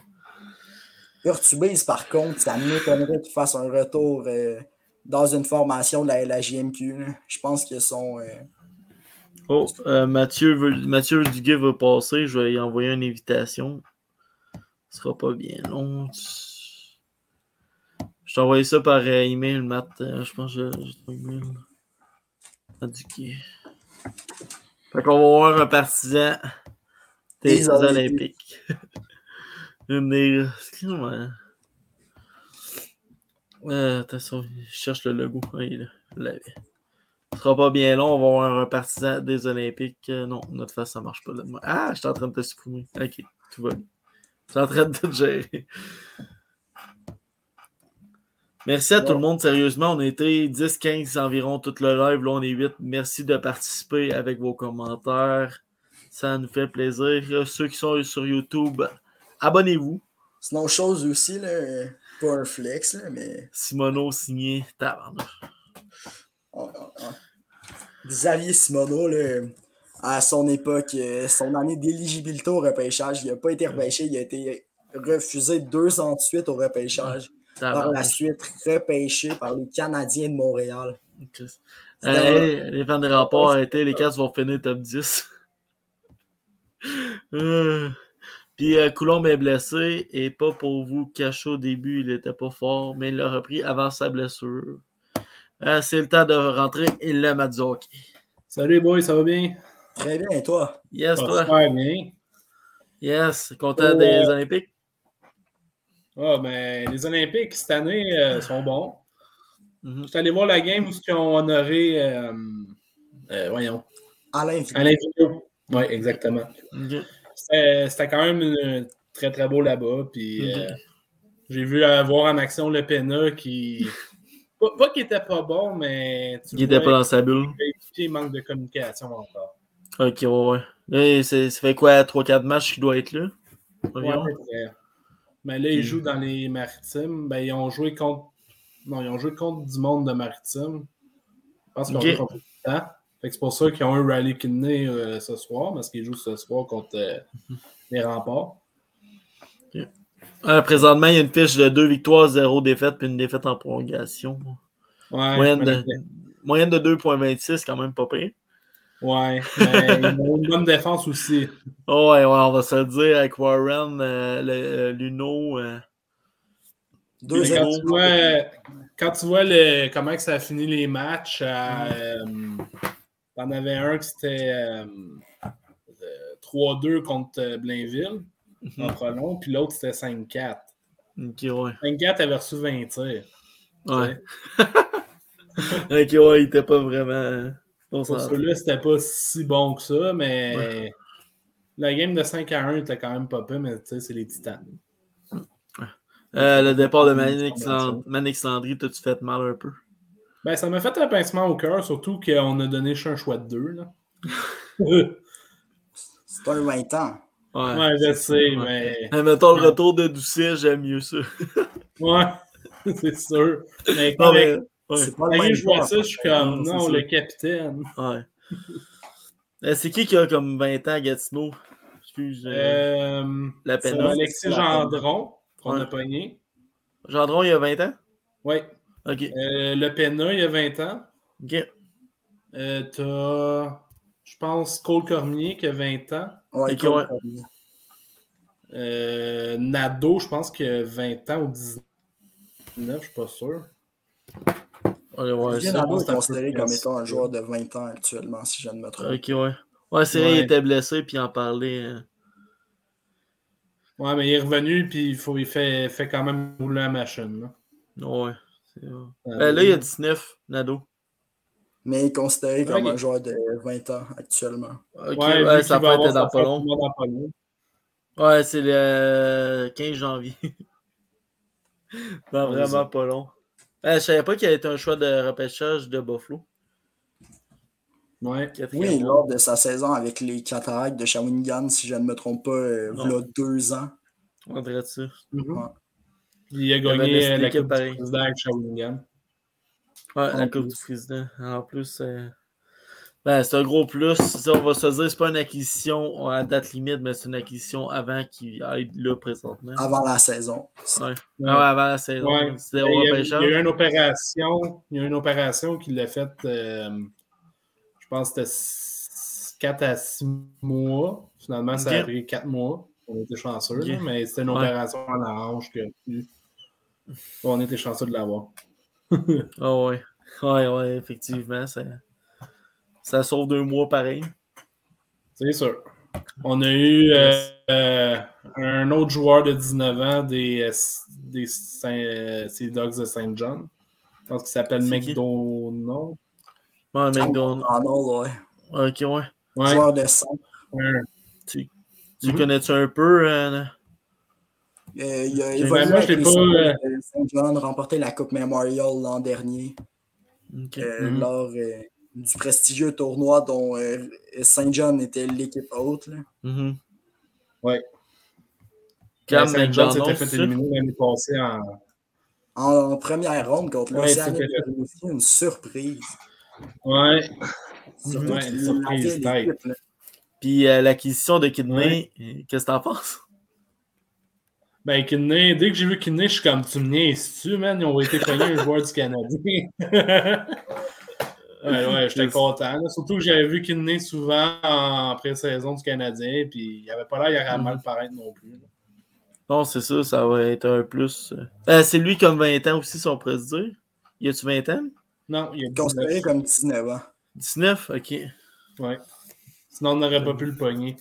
Urtubise, par contre, ça m'étonnerait qu'il fasse un retour euh, dans une formation de la, LGMQ. Je pense qu'ils sont. Oh, Mathieu, veut, Mathieu Duguay veut passer. Je vais lui envoyer une invitation. Ce sera pas bien long. Je t'ai envoyé ça par euh, email, Matt. Euh, je pense que j'ai ton email. Indiqué. Fait qu'on va voir un partisan des Olympiques. Une des. Excuse-moi. Euh, attention, je cherche le logo. Oui, là. Ce sera pas bien long, on va voir un partisan des Olympiques. Euh, non, notre face, ça marche pas. Là. Ah, je suis en train de te supprimer. Ok, tout va bien. Je suis en train de te gérer. Merci à tout le monde, sérieusement. On a été 10-15 environ tout le live. Là, on est 8. Merci de participer avec vos commentaires. Ça nous fait plaisir. Ceux qui sont sur YouTube, abonnez-vous. Sinon, chose aussi, là, pas un flex, là, mais. Simono signé Taverne. Oh, oh, oh. Xavier Simono, là, à son époque, euh, son année d'éligibilité au repêchage. Il n'a pas été repêché, il a été refusé deux ans de suite au repêchage. Par la suite, repêché par les Canadiens de Montréal. les fans des rapports arrêtés, les Cats vont finir top 10. Euh, puis euh, Coulomb est blessé et pas pour vous cacher au début, il était pas fort, mais il l'a repris avant sa blessure. C'est le temps de rentrer. Il l'aime à Salut, boy, ça va bien? Très bien, et toi? Yes, toi? Super bien. Yes, content des Olympiques? Ah, ben, les Olympiques, cette année, euh, sont bons. Mm-hmm. Je suis allé voir la game où ils ont honoré, euh, euh, voyons. Alain Alain Oui, exactement. C'était quand même très, très beau là-bas. Puis j'ai vu voir en action Le Pena qui. Pas, qu'il était pas bon, mais. il était pas dans sa bulle. Il manque de communication encore. Ok, ouais, ouais. ça fait quoi, 3-4 matchs qu'il doit être là? Mais là, ils jouent dans les maritimes. Ben, ils ont joué contre. Non, ils ont joué contre du monde de maritimes. Je pense qu'ils ont joué contre le temps. c'est pour ça qu'ils ont un rally kidney euh, ce soir, parce qu'ils jouent ce soir contre euh, les remparts. Euh, présentement, il y a une fiche de 2 victoires, 0 défaites, puis une défaite en prolongation. Ouais, moyenne, de, moyenne de 2,26, quand même pas pire. Ouais, mais ils ont une bonne défense aussi. Oh, ouais, ouais, on va se le dire avec Warren, euh, le, euh, Luno. Euh, Deux quand, tu vois, quand tu vois le, comment que ça a fini les matchs, mm. t'en avais un qui c'était 3-2 contre Blainville mm-hmm. en prolong, puis l'autre c'était 5-4. Ok, ouais. 5-4 avait reçu 20 tirs. Ouais. ok, ouais, il était pas vraiment. Pour ceux-là, c'était pas si bon que ça, mais la game de 5 à 1 était quand même pas peu, mais tu sais, c'est les titans. Euh, le départ de Manix Landry, t'as-tu fait mal un peu? Ben, ça m'a fait un pincement au cœur, surtout qu'on a donné un choix de deux. Là. c'est un 20 ans. Ouais, ouais je sais, mais. mais. Mettons le retour de Doucet, j'aime mieux ça. ouais, c'est sûr. Mais, non, mais c'est pas le je vois ça, je suis comme, non, le capitaine. Ouais. Euh, c'est qui qui a comme 20 ans à Gatineau? Excuse. Euh, la peine. Alexis Gendron, qu'on a pogné. Gendron, il a 20 ans? Oui. OK. Euh, le Pena, il a 20 ans. OK. Euh, T'as, je pense, Cole Cormier qui a 20 ans. Ouais, Cole euh, Nado, je pense qu'il a 20 ans ou 19, je suis pas sûr. Ouais, ouais, est considéré comme étant un joueur de 20 ans actuellement, si je ne me trompe. Ok, ouais. Ouais, c'est vrai, il était blessé, puis en parlait. Hein. Ouais, mais il est revenu, puis il, faut, il fait, fait quand même rouler la machine. Là. Ouais. Euh, ben, là, il y a 19, Nado. Mais il est considéré comme un joueur de 20 ans actuellement. Ok, ouais, ça peut être dans pas long. Ouais, c'est le 15 janvier. dans vraiment pas long. Euh, je savais pas qu'il y avait un choix de repêchage de Buffalo. Ouais. Oui, lors de sa saison avec les Cataractes de Shawinigan, si je ne me trompe pas, euh, il y a deux ans. On dirait ça. Mm-hmm. Il a gagné la Coupe du Président avec Shawinigan. Ouais, la Coupe du Président. En plus, euh, ben, c'est un gros plus. on va se dire, c'est pas une acquisition à date limite, mais c'est une acquisition avant qu'il aille là présentement. Avant la saison. Ouais. avant la saison. Ouais. Il, y a, il, y a, eu une opération, il y a une opération qui l'a faite, euh, je pense que c'était 4 à 6 mois. Finalement, ça a pris 4 mois. On était chanceux, mais c'était une opération à la hanche que on était chanceux de l'avoir. oh, ouais. Ouais, ouais, effectivement. C'est. Ça sauve deux mois pareil. C'est sûr. On a eu euh, euh, un autre joueur de 19 ans des, euh, des des Dogs de Saint John. Je pense qu'il s'appelle McDonald. Ouais, McDonald. ouais. Ok, ouais. ouais. Joueur de 5. Tu, tu mm-hmm. connais-tu un peu? Euh... Euh, il a évolué moi, avec pas, Saint John, remporté la Coupe Memorial l'an dernier. Ok. Mm-hmm. Lors du prestigieux tournoi dont euh, Saint John était l'équipe haute. Là. Mm-hmm. Oui. Cam Saint John s'était fait éliminer l'année passée en... en première ronde contre l'Océan. Ouais, aussi une surprise. Ouais. Surtout ouais, une surprise Puis l'acquisition de Kidney, qu'est-ce que t'en penses? Ben, Kidney, dès que j'ai vu Kidney, je suis comme, tu me niaises-tu, man? Ils ont été pognés un joueur du Canadien. ouais, ouais, j'étais content. Surtout que j'avais vu Kidney souvent en pré-saison du Canadien, puis il avait pas l'air à mal paraître non plus. Non, c'est ça, ça va être un plus. Euh, c'est lui comme 20 ans aussi, si on pourrait se dire. Y a-tu 20 ans? Non, il est considéré comme 19 ans. 19, ok. Ouais. Sinon, on n'aurait pas pu le pogner.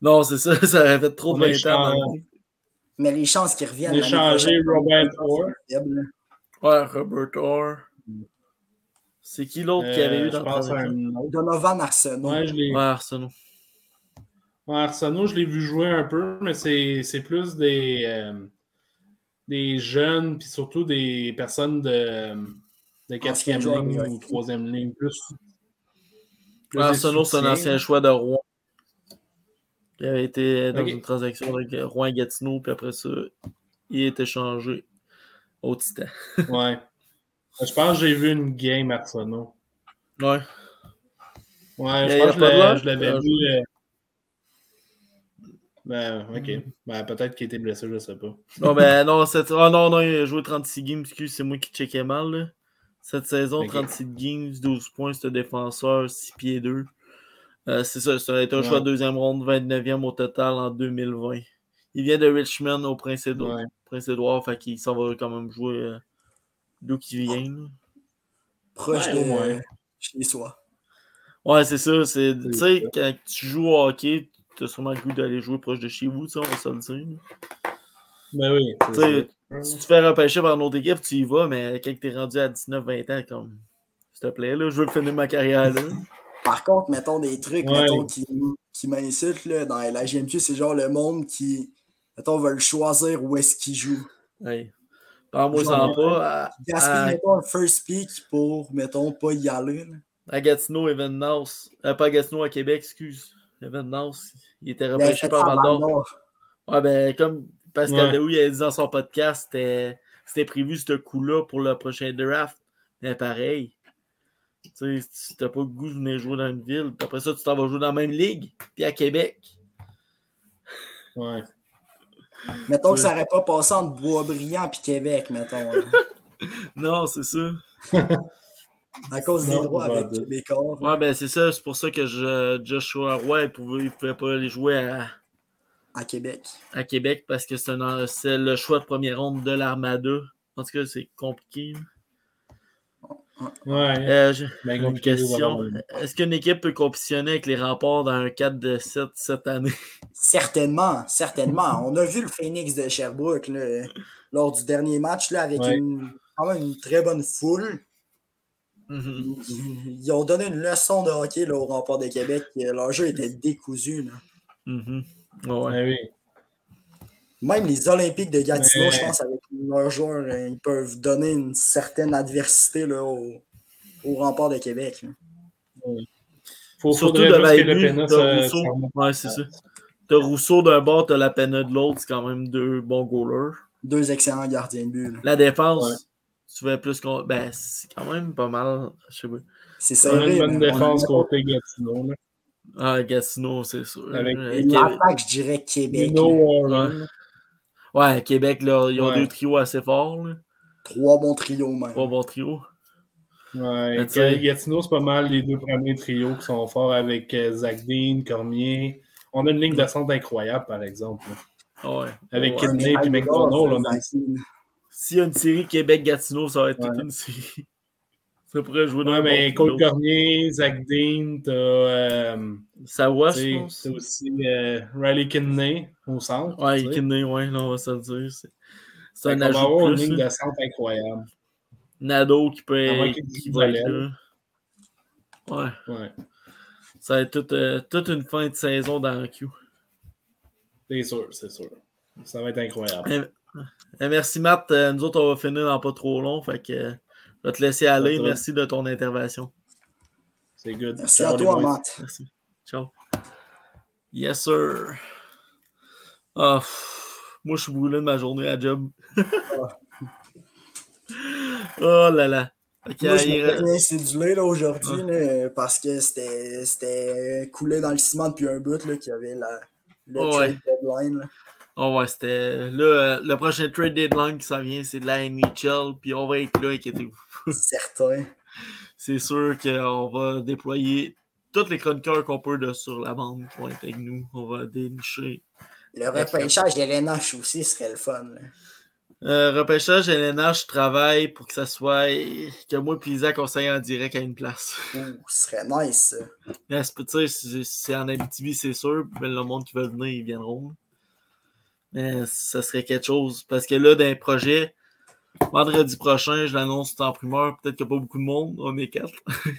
Non, c'est ça, ça aurait fait trop de 20 ans. Mais les chances qu'il revienne. Échanger Robert Orr. Ouais, Robert Orr. C'est qui l'autre qui avait eu dans le Donovan Arsenault. Ouais, je l'ai. Ouais, Arsenault. Ouais, Arsenault, je l'ai vu jouer un peu, mais c'est plus des, euh, des jeunes, puis surtout des personnes de, de quatrième ligne ou troisième ligne. Plus, plus Arsenault, c'est un ancien choix de Rouen. Il avait été dans une transaction avec Rouen Gatineau, puis après ça, il a été changé au Titan. ouais. Je pense que j'ai vu une game Arsenault. Ouais. Ouais, je pense que je l'avais vu. Euh, ben, ok. Mm. Ben, peut-être qu'il était blessé, je ne sais pas. Non, ben, non, cette... oh, non, non, il a joué 36 games, excuse, c'est moi qui checkais mal. Là. Cette saison, 36 games, 12 points, c'est un défenseur, 6 pieds 2. Euh, c'est ça, ça a été un choix de deuxième ronde, 29e au total en 2020. Il vient de Richmond au Prince-Édouard, ouais. Prince fait qu'il s'en va quand même jouer euh, d'où qu'il vient. Proche de moi, chez soi. Ouais, c'est ça. Tu sais, quand tu joues au hockey, tu as sûrement le goût d'aller jouer proche de chez vous, on va se le dire. Ben oui. Si tu te fais repêcher par une autre équipe, tu y vas, mais quand tu es rendu à 19-20 ans, comme, s'il te plaît, là, je veux finir ma carrière là. Par contre, mettons des trucs mettons, qui, qui m'insultent dans la GMQ, c'est genre le monde qui, mettons, veut le choisir où est-ce qu'il joue. Ouais. Parle-moi ça pas. Gaspille, mettons, un first pick pour, mettons, pas y aller. À Gatineau, Evan Nance. Euh, pas à Gatineau, à Québec, excuse. Evan Nance, il était repêché par Val Ouais, ben, comme Pascal ouais. il a dit dans son podcast, c'était prévu ce coup-là pour le prochain draft. Mais pareil. Tu sais, si t'as pas le goût de venir jouer dans une ville, après ça, tu t'en vas jouer dans la même ligue, puis à Québec. Ouais. Mettons que ça n'aurait pas passé entre Boisbriand et Québec, mettons. non, c'est ça. à cause des droits avec les corps. Ouais, ben c'est ça. C'est pour ça que je, Joshua Roy, il pouvait, pouvait pas aller jouer à... À Québec. À Québec, parce que c'est le choix de première ronde de l'Armada. En tout cas, c'est compliqué. Ouais. Euh, ben, une question. Est-ce qu'une équipe peut compétitionner avec les remports dans un 4 de 7 cette année? Certainement, certainement. On a vu le Phoenix de Sherbrooke lors du dernier match là, avec une, une très bonne foule. Mm-hmm. Ils ont donné une leçon de hockey là, au rempart de Québec. Leur jeu était décousu. Là. Mm-hmm. ouais. oui. Même les Olympiques de Gatineau, je pense, avec leurs joueurs, euh, ils peuvent donner une certaine adversité là, au, au rempart de Québec. Faut, Surtout de la euh, Rousseau. Ouais, c'est ça. T'as Rousseau d'un bord, t'as la peine de l'autre, c'est quand même deux bons goalers. Deux excellents gardiens de but. La défense, tu veux plus qu'on. Ben, c'est quand même pas mal. Je sais pas. C'est ça. une bonne défense côté Gatineau. Là. Ah, Gatineau, c'est sûr. Avec euh, l'attaque, je dirais Québec. Ouais, Québec, là, ils ont deux trios assez forts. Là. Trois bons trios, même. Trois bons trios. Ouais, Gatineau, c'est pas mal les deux premiers trios qui sont forts avec euh, Zach Dean, Cormier. On a une ligne de centre incroyable, par exemple. Ouais. Avec ouais, Kidney et McDonald. S'il y a une série Québec-Gatineau, ça va être toute une série. Ça pourrait jouer dans Ouais, mais Cole Cormier, Zach Dean, t'as. Euh, Sawa, je pense. T'as aussi euh, Riley Kidney au centre. Ouais, Kidney, ouais, non, on va se le dire. C'est un ajout. On va une ligne de centre incroyable. Nado qui peut être. Qui va être là. Ouais. ouais. Ça va être toute, euh, toute une fin de saison dans le Q. C'est sûr, c'est sûr. Ça va être incroyable. Eh, eh, merci Matt. Euh, nous autres, on va finir dans pas trop long. Fait que je vais te laisser aller. Merci de ton intervention. C'est good. Merci à toi, Matt. Merci. Ciao. Yes, sir. Oh, moi, je suis brûlé de ma journée à job. oh là là. Moi, je me cédulé aujourd'hui parce que c'était coulé dans le ciment depuis un bout qu'il y avait la, le trade deadline. Oh ouais, c'était. Là, le prochain trade deadline qui s'en vient, c'est de la NHL, puis on va être là, inquiétez-vous. Certain. c'est sûr qu'on va déployer tous les chroniqueurs qu'on peut de sur la bande qui vont être avec nous. On va dénicher. Le repêchage de LNH aussi serait le fun. Euh, repêchage LNH, je travaille pour que ça soit que moi et Isaac on en direct à une place. Ouh, ce serait nice. sais, c'est en Abitibi, c'est sûr. Mais le monde qui veut venir, ils viendront. Mais ça serait quelque chose. Parce que là, d'un projet, vendredi prochain, je l'annonce en primeur. Peut-être qu'il n'y a pas beaucoup de monde. On est quatre.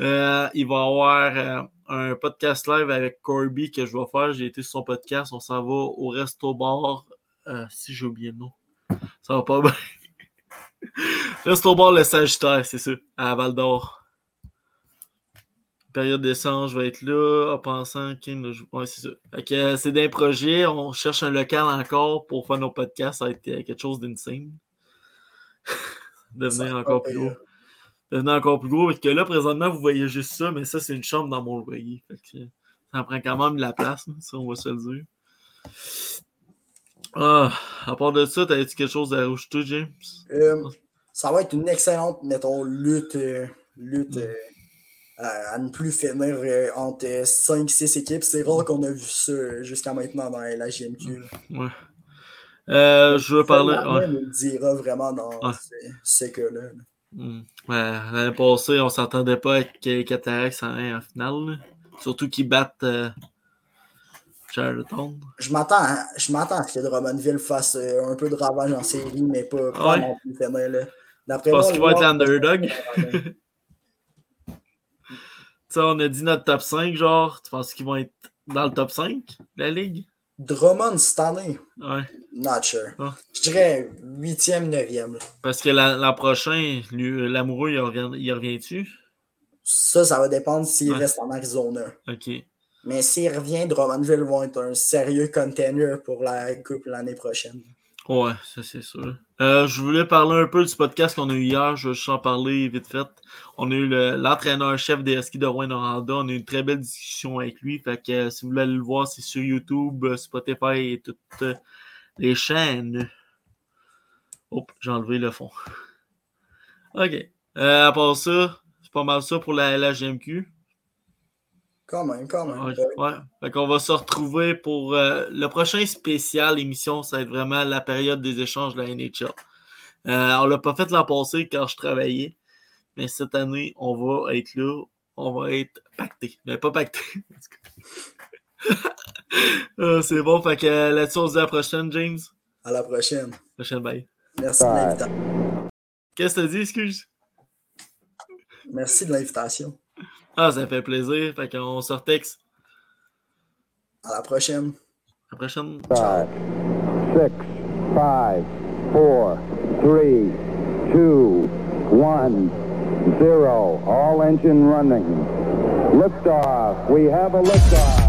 Euh, il va y avoir euh, un podcast live avec Corby que je vais faire. J'ai été sur son podcast. On s'en va au Resto Bar. si j'ai oublié le nom. Ça va pas bien. Reste au bord le Sagittaire, c'est ça, à Val d'Or. Période d'essence, je vais être là en pensant que. Ouais, c'est ça. Euh, c'est d'un projet, on cherche un local encore pour faire nos podcasts. Ça être euh, quelque chose d'insane. Devenir encore plus gros. Devenir encore plus gros. Parce que là, présentement, vous voyez juste ça, mais ça, c'est une chambre dans mon loyer. ça prend quand même de la place, ça, on va se le dire. Ah, à part de ça, t'as-tu quelque chose à rajouter, James? Euh, ça va être une excellente, mettons, lutte, euh, lutte mm. Euh, à, ne plus finir entre 5-6 équipes. C'est rare qu'on a vu ça jusqu'à maintenant dans la GMQ. Ouais. je veux parler. Ouais. nous dira vraiment dans ce, cas-là. Mm. Ouais, l'année passée, on s'entendait pas avec les Cataractes en, finale. Surtout qu'ils battent je m'attends à, je m'attends à ce que Drummondville fasse euh, un peu de ravage en série, mais pas, pas non plus. D'après Parce qu'il va être l'underdog. on a dit notre top 5, genre, tu penses qu'ils vont être dans le top 5, la ligue? Drummond cette année? Ouais. Not sure. Ah. Je dirais 8e, 9e. Parce que l'an prochain, l'amoureux, il revient-tu? Revient ça, ça va dépendre s'il reste en Arizona. OK. Mais s'il revient, Drummondville vont être un sérieux contender pour la Coupe l'année prochaine. Ouais, ça c'est sûr. Euh, je voulais parler un peu du podcast qu'on a eu hier. Je vais juste en parler vite fait. On a eu l'entraîneur-chef des skis de Rouen-Noranda. On a eu une très belle discussion avec lui. Fait que euh, si vous voulez aller le voir, c'est sur YouTube, euh, Spotify et toutes les chaînes. Hop, j'ai enlevé le fond. OK. à part ça, c'est pas mal ça pour la, GMQ. Quand même, quand même. Ouais. Fait qu'on va se retrouver pour euh, le prochain spécial émission. Ça va être vraiment la période des échanges de la NHL. Euh, on l'a pas fait l'an passé quand je travaillais. Mais cette année, on va être là. On va être pacté. Mais pas pacté. Ah, c'est bon. Fait que euh, là-dessus, on se dit à la prochaine, James. À la prochaine. Prochaine, bye. Merci de l'invitation. Qu'est-ce que tu dit, excuse? Merci de l'invitation. Ah, ça fait plaisir. Fait qu'on se retexte. À la prochaine. À la prochaine. 5, 6, 5, 4, 3, 2, 1, 0. All engine running. Liftoff. We have a liftoff.